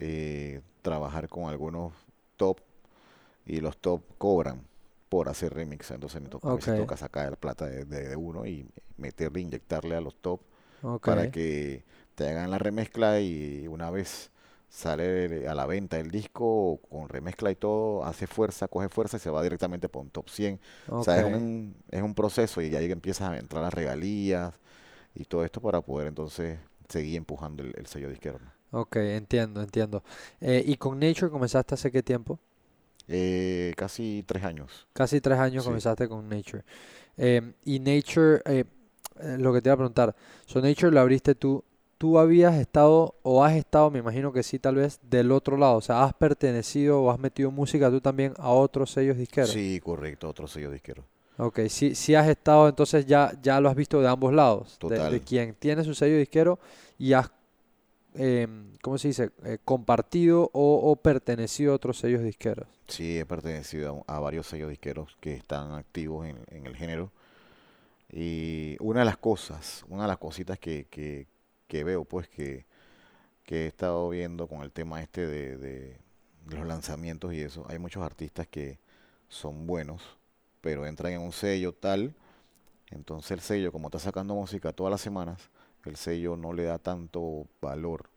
eh, trabajar con algunos top y los top cobran por hacer remix. Entonces me toca, sacar plata de, de- de uno y meterle, inyectarle a los top para que te hagan la remezcla y una vez sale a la venta el disco con remezcla y todo, hace fuerza, coge fuerza y se va directamente por un top 100. O sea, es un, es un proceso y ahí empiezan a entrar las regalías y todo esto para poder entonces seguir empujando el, el sello disquero. Ok, entiendo, entiendo. Eh, ¿y con Nature comenzaste hace qué tiempo? Eh, casi tres años. Casi tres años Sí. comenzaste con Nature. Em, y Nature, eh, eh, lo que te iba a preguntar, so Nature lo abriste tú, tú habías estado o has estado, me imagino que sí, tal vez, del otro lado, o sea, has pertenecido o has metido música tú también a otros sellos disqueros. Sí, correcto, otro sello disquero. Ok, sí, sí has estado, entonces ya, ya lo has visto de ambos lados, de, de Total. quien tiene su sello disquero y has, em, ¿cómo se dice? Eh, compartido o, o pertenecido a otros sellos disqueros. Sí, he pertenecido a, a varios sellos disqueros que están activos en, en el género. Y una de las cosas, una de las cositas que, que, que veo, pues, que, que he estado viendo con el tema este de, de- los lanzamientos y eso, hay muchos artistas que son buenos, pero entran en un sello tal, entonces el sello, como está sacando música todas las semanas, el sello no le da tanto valor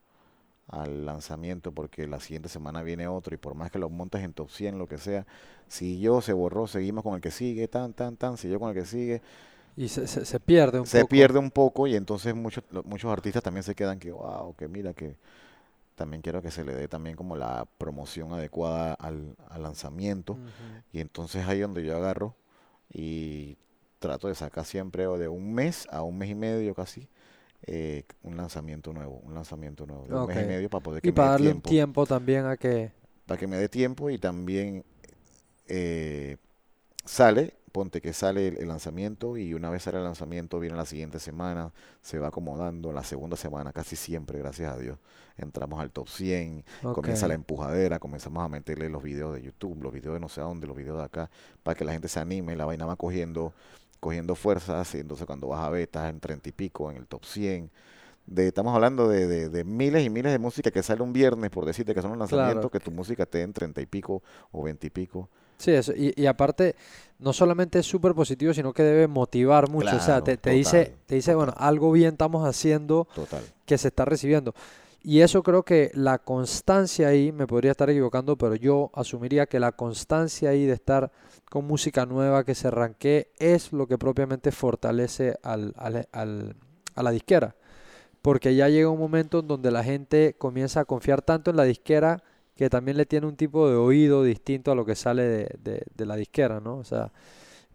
al lanzamiento porque la siguiente semana viene otro y por más que lo montes en top 100, lo que sea, si yo se borró, seguimos con el que sigue, tan, tan, tan, si yo con el que sigue, Y se, se, se pierde un se poco. pierde un poco y entonces muchos muchos artistas también se quedan que wow que mira que también quiero que se le dé también como la promoción adecuada al, al lanzamiento y entonces ahí donde yo agarro y trato de sacar siempre o de un mes a un mes y medio casi eh, un lanzamiento nuevo un lanzamiento nuevo de un mes y medio para poder que Y me para dé darle un tiempo. tiempo también a que... para que me dé tiempo y también eh, sale, ponte que sale el, el lanzamiento y una vez sale el lanzamiento viene la siguiente semana, se va acomodando, la segunda semana casi siempre, gracias a Dios, entramos al top 100, comienza la empujadera, comenzamos a meterle los videos de YouTube, los videos de no sé a dónde, los videos de acá, para que la gente se anime, la vaina va cogiendo, cogiendo fuerzas, y entonces cuando vas a ver estás en 30 y pico, en el top 100. De, estamos hablando de, de- de miles y miles de música que sale un viernes, por decirte que son un Claro. lanzamiento, que tu música esté en 30 y pico o 20 y pico. Sí, eso. Y, y aparte, no solamente es súper positivo, sino que debe motivar mucho. O sea, Claro, te, dice, te dice, bueno, algo bien estamos haciendo Total. que se está recibiendo. Y eso creo que la constancia ahí, me podría estar equivocando, pero yo asumiría que la constancia ahí de estar con música nueva que se arranque es lo que propiamente fortalece al, al- al- a la disquera. Porque ya llega un momento en donde la gente comienza a confiar tanto en la disquera que también le tiene un tipo de oído distinto a lo que sale de, de- de la disquera, ¿no? O sea,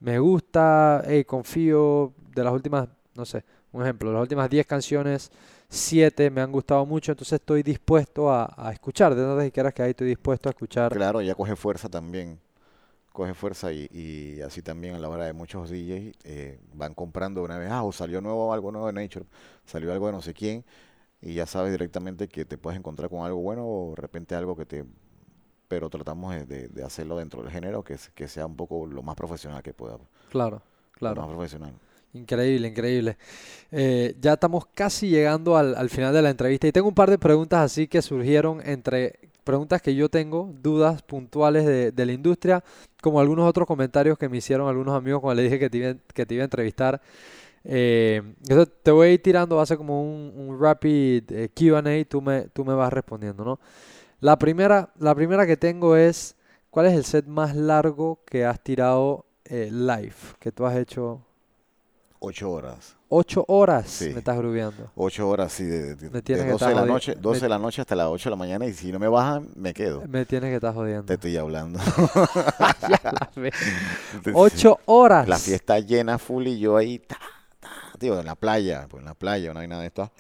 me gusta, hey, confío de las últimas, no sé, un ejemplo, las últimas 10 canciones siete me han gustado mucho, entonces estoy dispuesto a, escuchar. De donde quieras que ahí estoy dispuesto a escuchar. Claro, ya coge fuerza también. Coge fuerza y, y así también a la hora de muchos DJs eh, van comprando una vez, ah, o salió nuevo algo nuevo de Nature, salió algo de no sé quién, y ya sabes directamente que te puedes encontrar con algo bueno o de repente algo que te... Pero tratamos de, hacerlo dentro del género que, que sea un poco lo más profesional que pueda. Claro, Lo claro. más profesional. Increíble, increíble. Eh, ya estamos casi llegando al, al final de la entrevista y tengo un par de preguntas así que surgieron entre preguntas que yo tengo, dudas puntuales de, de la industria, como algunos otros comentarios que me hicieron algunos amigos cuando le dije que te que te iba a entrevistar. Eh, entonces te voy a ir tirando, va a ser como un, un rapid eh, Q&A tú me, tú me vas respondiendo, ¿no? La primera, la primera que tengo es, ¿cuál es el set más largo que has tirado eh, live, que tú has hecho? Ocho horas. Ocho horas Sí. me estás grubeando. Ocho horas, sí, de, de- Me de tienes que 12 de estar la noche, 12 me- de la noche hasta las 8 de la mañana y si no me bajan, me quedo. Me tienes que estar Te jodiendo. estoy hablando. <laughs> Ya la <laughs> ve- Ocho horas. La fiesta llena full y yo ahí, ta, en la playa, pues en la playa, no hay nada de esto.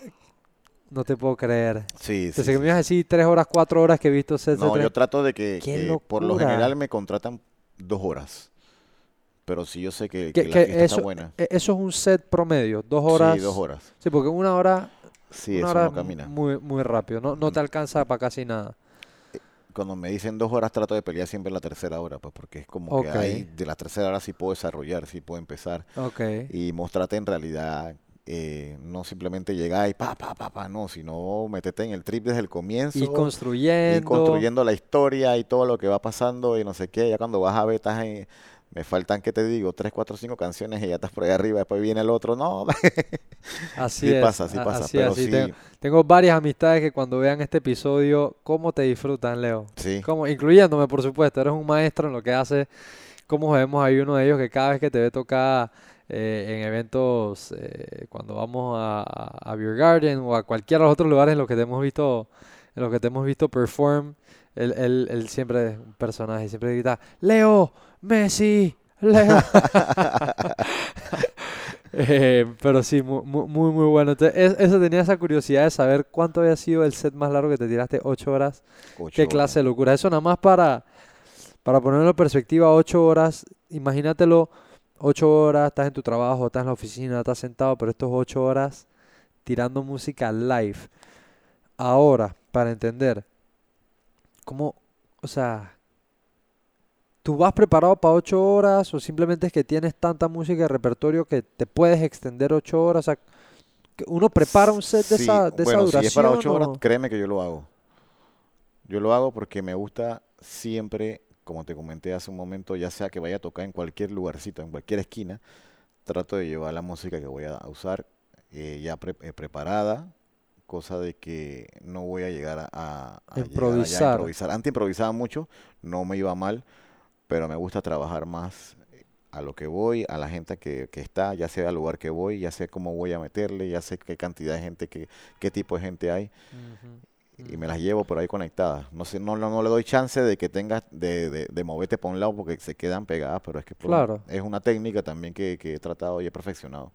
No te puedo creer. Sí, sí, Pensé que sí. me ibas a decir tres horas, cuatro horas que he visto de No, yo trato de que, ¡Qué que por lo general me contratan dos horas. Pero sí yo sé que, Que- que la fiesta eso, está buena. e- eso es un set promedio, dos horas. Sí, dos horas. Sí, porque una hora, Sí, una eso hora no camina. muy, muy rápido. No, no te alcanza para casi nada. Cuando me dicen dos horas trato de pelear siempre en la tercera hora, pues porque es como que ahí de la tercera hora sí puedo desarrollar, sí puedo empezar. Ok. y mostrarte en realidad eh, no simplemente llegar y pa, pa, pa, pa, no, sino meterte en el trip desde el comienzo, Y construyendo. construyendo la historia y todo lo que va pasando y no sé qué, ya cuando vas a ver, estás en- me faltan, ¿qué te digo? Tres, cuatro, cinco canciones y ya estás por ahí arriba, después viene el otro, no, <laughs> Así sí es. pasa, sí pasa, así, pero así. sí, Tengo, tengo varias amistades que cuando vean este episodio, ¿cómo te disfrutan, Leo? sí, Como, incluyéndome, por supuesto, eres un maestro en lo que hace. Como vemos, hay uno de ellos que cada vez que te ve tocar eh, en eventos, eh, cuando vamos a, a, a Beer Garden o a cualquiera de los otros lugares en los que te hemos visto, en los que te hemos visto perform, él, él, él siempre es un personaje, siempre grita, Leo, Messi, Leo. <laughs> Eh, pero sí, mu- mu- muy, muy, bueno. Entonces, es- eso tenía esa curiosidad de saber cuánto había sido el set más largo que te tiraste, ocho horas. ocho Qué horas. clase de locura. Eso nada más para, para ponerlo en perspectiva, ocho horas. Imagínatelo, ocho horas, estás en tu trabajo, estás en la oficina, estás sentado, pero estos ocho horas tirando música live. Ahora, para entender, ¿cómo, o sea, tú vas preparado para ocho horas o simplemente es que tienes tanta música de repertorio que te puedes extender ocho horas? O sea, que uno prepara un set de Sí, esa, de esa bueno, si es para duración ocho horas, o- créeme que yo lo hago. Yo lo hago porque me gusta siempre, como te comenté hace un momento, ya sea que vaya a tocar en cualquier lugarcito, en cualquier esquina, trato de llevar la música que voy a usar eh, ya pre- eh, preparada, cosa de que no voy a llegar a, a- a llegar allá a Improvisar. improvisar. Antes improvisaba mucho, no me iba mal, pero me gusta trabajar más a lo que voy, a la gente que, que está, ya sé al lugar que voy, ya sé cómo voy a meterle, ya sé qué cantidad de gente, qué, qué tipo de gente hay y me las llevo por ahí conectadas. No sé, no, no, no le doy chance de que tengas de, de, de moverte por un lado porque se quedan pegadas, pero es que por Claro. es una técnica también que, que he tratado y he perfeccionado,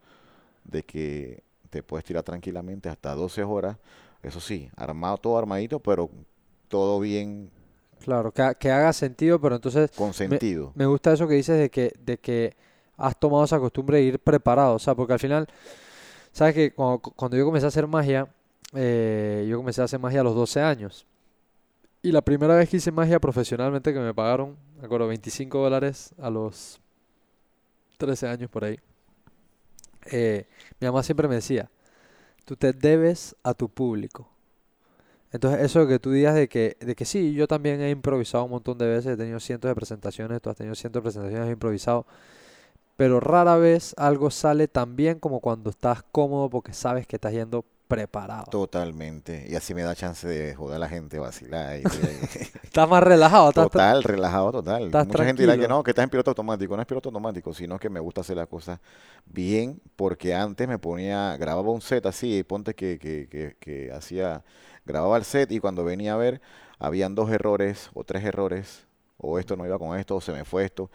de que te puedes tirar tranquilamente hasta 12 horas, eso sí, armado, todo armadito, pero todo bien Claro, que, que haga sentido, pero entonces con sentido. me gusta eso que dices de que, de que has tomado esa costumbre de ir preparado, o sea, porque al final, sabes que cuando, cuando yo comencé a hacer magia, eh, yo comencé a hacer magia a los 12 años. Y la primera vez que hice magia profesionalmente que me pagaron, me acuerdo, 25 dólares a los 13 años por ahí. eh, mi mamá siempre me decía, tú te debes a tu público. Entonces, eso que tú digas de que, de que sí, yo también he improvisado un montón de veces, he tenido cientos de presentaciones, tú has tenido cientos de presentaciones, he improvisado, pero rara vez algo sale tan bien como cuando estás cómodo porque sabes que estás yendo preparado. Totalmente. Y así me da chance de joder a la gente, vacilar. y- <laughs> Estás más relajado, estás, Total, relajado, total. Mucha gente dirá que no, que estás en piloto automático. No es piloto automático, sino que me gusta hacer las cosas bien, porque antes me ponía, grababa un set así, ponte que, que, que, que hacía, grababa el set y cuando venía a ver, habían dos errores o tres errores, o esto no iba con esto, o se me fue esto,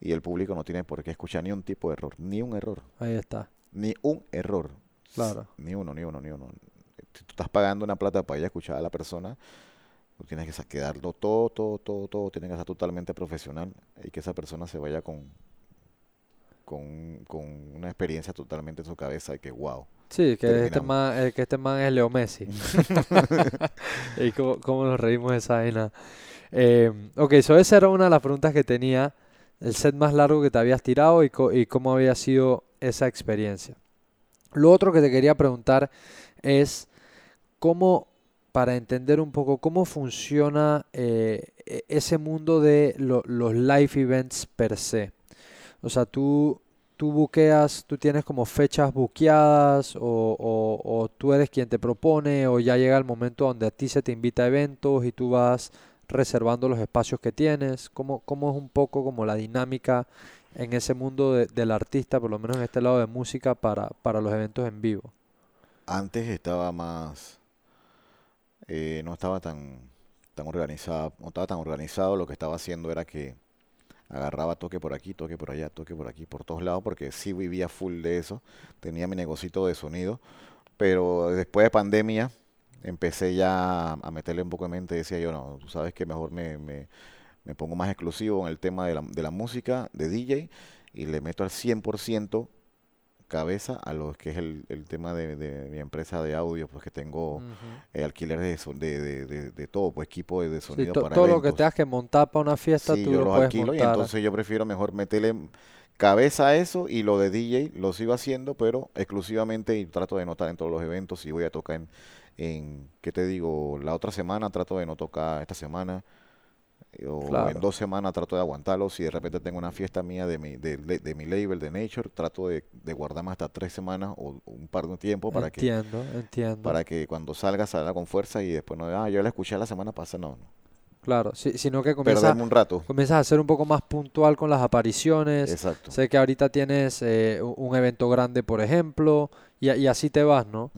y el público no tiene por qué escuchar ni un tipo de error, ni un error, Ahí está, ni un error. Claro. Ni uno, ni uno, ni uno. si tú estás pagando una plata para ir a escuchar a la persona, tú tienes que quedarlo todo, todo, todo, todo, tiene que ser totalmente profesional y que esa persona se vaya con, con, con una experiencia totalmente en su cabeza y que wow. Sí, que este man, eh, que este man es Leo Messi. <laughs> y cómo, cómo nos reímos de esa vaina. Eh, ok, so esa era una de las preguntas que tenía, el set más largo que te habías tirado y, co- y cómo había sido esa experiencia. Lo otro que te quería preguntar es cómo, para entender un poco cómo funciona eh, e- ese mundo de lo- los live events per se. O sea, tú, tú buqueas, tú tienes como fechas buqueadas o, o- tú eres quien te propone o ya llega el momento donde a ti se te invita a eventos y tú vas reservando los espacios que tienes. ¿Cómo, cómo es un poco como la dinámica en ese mundo de- del artista, por lo menos en este lado de música, para, para los eventos en vivo? Antes estaba más, eh, no estaba tan, tan organizado, no estaba tan organizado, lo que estaba haciendo era que agarraba toque por aquí, toque por allá, toque por aquí, por todos lados, porque sí vivía full de eso, tenía mi negocito de sonido, pero después de pandemia empecé ya a meterle un poco de mente, decía yo, no, tú sabes que mejor me, me, me pongo más exclusivo en el tema de la, de la música, de DJ, y le meto al 100% cabeza a lo que es el, el tema de, de mi empresa de audio, pues que tengo Ujú. eh, alquiler de, de, de, de- todo, pues equipo de, Sí, sonido to- para todo lo que tengas que montar para una fiesta, Sí, tú yo lo los puedes alquilo y entonces yo prefiero mejor meterle cabeza a eso y lo de DJ lo sigo haciendo, pero exclusivamente y trato de no estar en todos los eventos. Si voy a tocar en, en, ¿qué te digo? La otra semana trato de no tocar esta semana o Claro. en dos semanas trato de aguantarlo. Si de repente tengo una fiesta mía de mi, de, de- de mi label, de Nature, trato de, de guardarme hasta tres semanas o un par de tiempo para que, Entiendo, entiendo. para que cuando salga salga con fuerza y después no, ah, yo la escuché la semana pasada, no, no. Claro, si- sino que comienza, Perderme un rato. comienzas a ser un poco más puntual con las apariciones. Exacto. Sé que ahorita tienes eh, un evento grande, por ejemplo, y, así te vas, ¿no?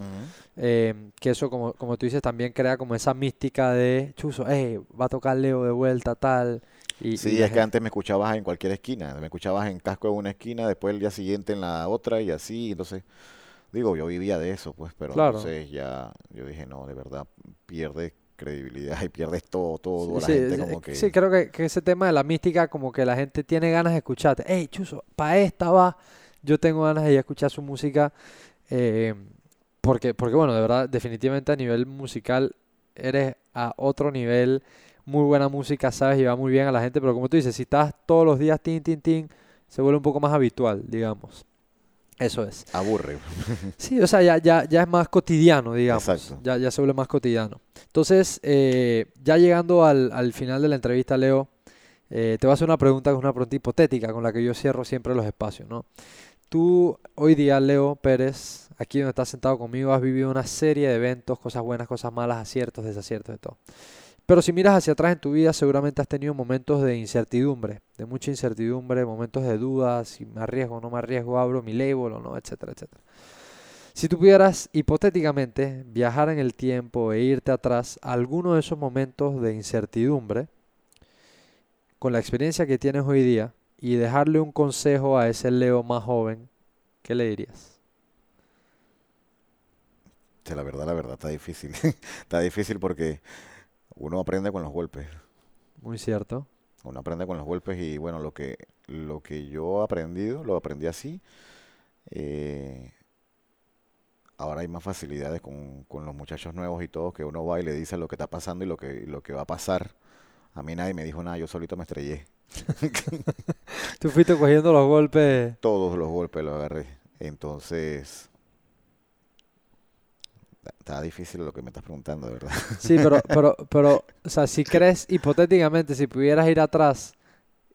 Eh, que eso, como, como tú dices, también crea como esa mística de, chuzo, hey, va a tocar Leo de vuelta, tal. Y, Sí, es que antes me escuchabas en cualquier esquina, me escuchabas en casco en una esquina, después el día siguiente en la otra y así, entonces, digo, yo vivía de eso, pues, pero Claro. entonces ya, yo dije, no, de verdad, pierdes credibilidad y pierdes todo, todo, la Sí, gente sí, como que, sí, creo que, que ese tema de la mística, como que la gente tiene ganas de escucharte. Hey, Chuzo, para esta va. Yo tengo ganas de ir a escuchar su música. eh, porque, porque, bueno, de verdad, definitivamente a nivel musical eres a otro nivel. Muy buena música, sabes, y va muy bien a la gente. Pero como tú dices, si estás todos los días, tin, tin, tin, se vuelve un poco más habitual, digamos. Eso es. aburre. Sí, o sea, ya, ya, ya es más cotidiano, digamos. Exacto. Ya, ya se vuelve más cotidiano. Entonces, eh, ya llegando al, al final de la entrevista, Leo, eh, te voy a hacer una pregunta que es una pregunta hipotética con la que yo cierro siempre los espacios, ¿no? Tú, hoy día, Leo Pérez, aquí donde estás sentado conmigo, has vivido una serie de eventos, cosas buenas, cosas malas, aciertos, desaciertos, de todo. Pero si miras hacia atrás en tu vida, seguramente has tenido momentos de incertidumbre, de mucha incertidumbre, momentos de dudas, si me arriesgo no me arriesgo, abro mi label o no, etcétera, etcétera. Si tú pudieras hipotéticamente viajar en el tiempo e irte atrás a alguno de esos momentos de incertidumbre, con la experiencia que tienes hoy día, y dejarle un consejo a ese Leo más joven, ¿qué le dirías? La verdad, la verdad, está difícil, <laughs> está difícil porque uno aprende con los golpes, Muy cierto. uno aprende con los golpes y bueno, lo que, lo que yo he aprendido, lo aprendí así, eh, ahora hay más facilidades con, con los muchachos nuevos y todo, que uno va y le dice lo que está pasando y lo que, lo que va a pasar. A mí nadie me dijo nada, yo solito me estrellé. <laughs> Tú fuiste cogiendo los golpes. Todos los golpes los agarré. Entonces, está- difícil lo que me estás preguntando, de verdad. <laughs> Sí, pero, pero, pero, o sea, si <laughs> crees, hipotéticamente, si pudieras ir atrás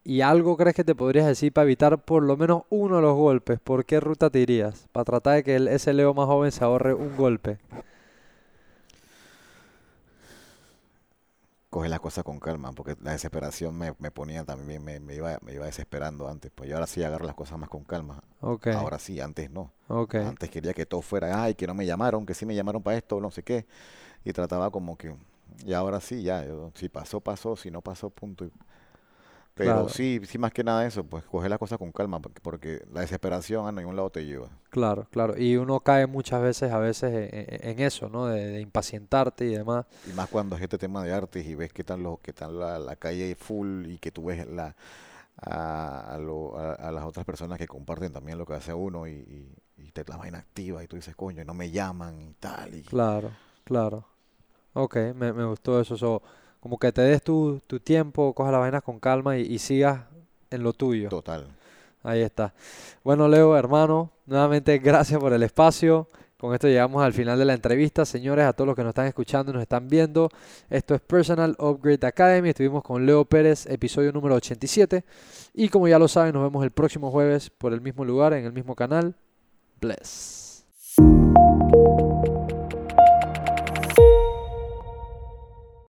y algo crees que te podrías decir para evitar por lo menos uno de los golpes, ¿por qué ruta te irías? Para tratar de que el- ese Leo más joven se ahorre un golpe. Coge las cosas con calma, porque la desesperación me, me ponía también, me, me iba, me iba desesperando antes. Pues yo ahora sí agarro las cosas más con calma. Ok, Ahora sí, antes no. ok. Antes quería que todo fuera, ay, que no me llamaron, que sí me llamaron para esto, no sé qué. Y trataba como que, y ahora sí, ya, yo- si pasó, pasó, si no pasó, punto. y- Pero Claro. sí, sí, más que nada eso, pues coger las cosas con calma, porque, porque la desesperación a ningún lado te lleva. Claro, claro. Y uno cae muchas veces, a veces, en, en- en eso, ¿no? De, de impacientarte y demás. Y más cuando es este tema de artes y ves que están los, que están la, la calle full y que tú ves la, a, a lo- a- a las otras personas que comparten también lo que hace uno y, y, y te la vaina activa y tú dices, coño, y no me llaman y tal. Y, Claro, claro. Ok, me, me gustó eso. so, como que te des tu, tu tiempo, cojas las vainas con calma y, y sigas en lo tuyo. total. Ahí está. Bueno, Leo, hermano, nuevamente gracias por el espacio. Con esto llegamos al final de la entrevista. Señores, a todos los que nos están escuchando y nos están viendo, esto es Personal Upgrade Academy. Estuvimos con Leo Pérez, episodio número 87. Y como ya lo saben, nos vemos el próximo jueves por el mismo lugar, en el mismo canal. Bless.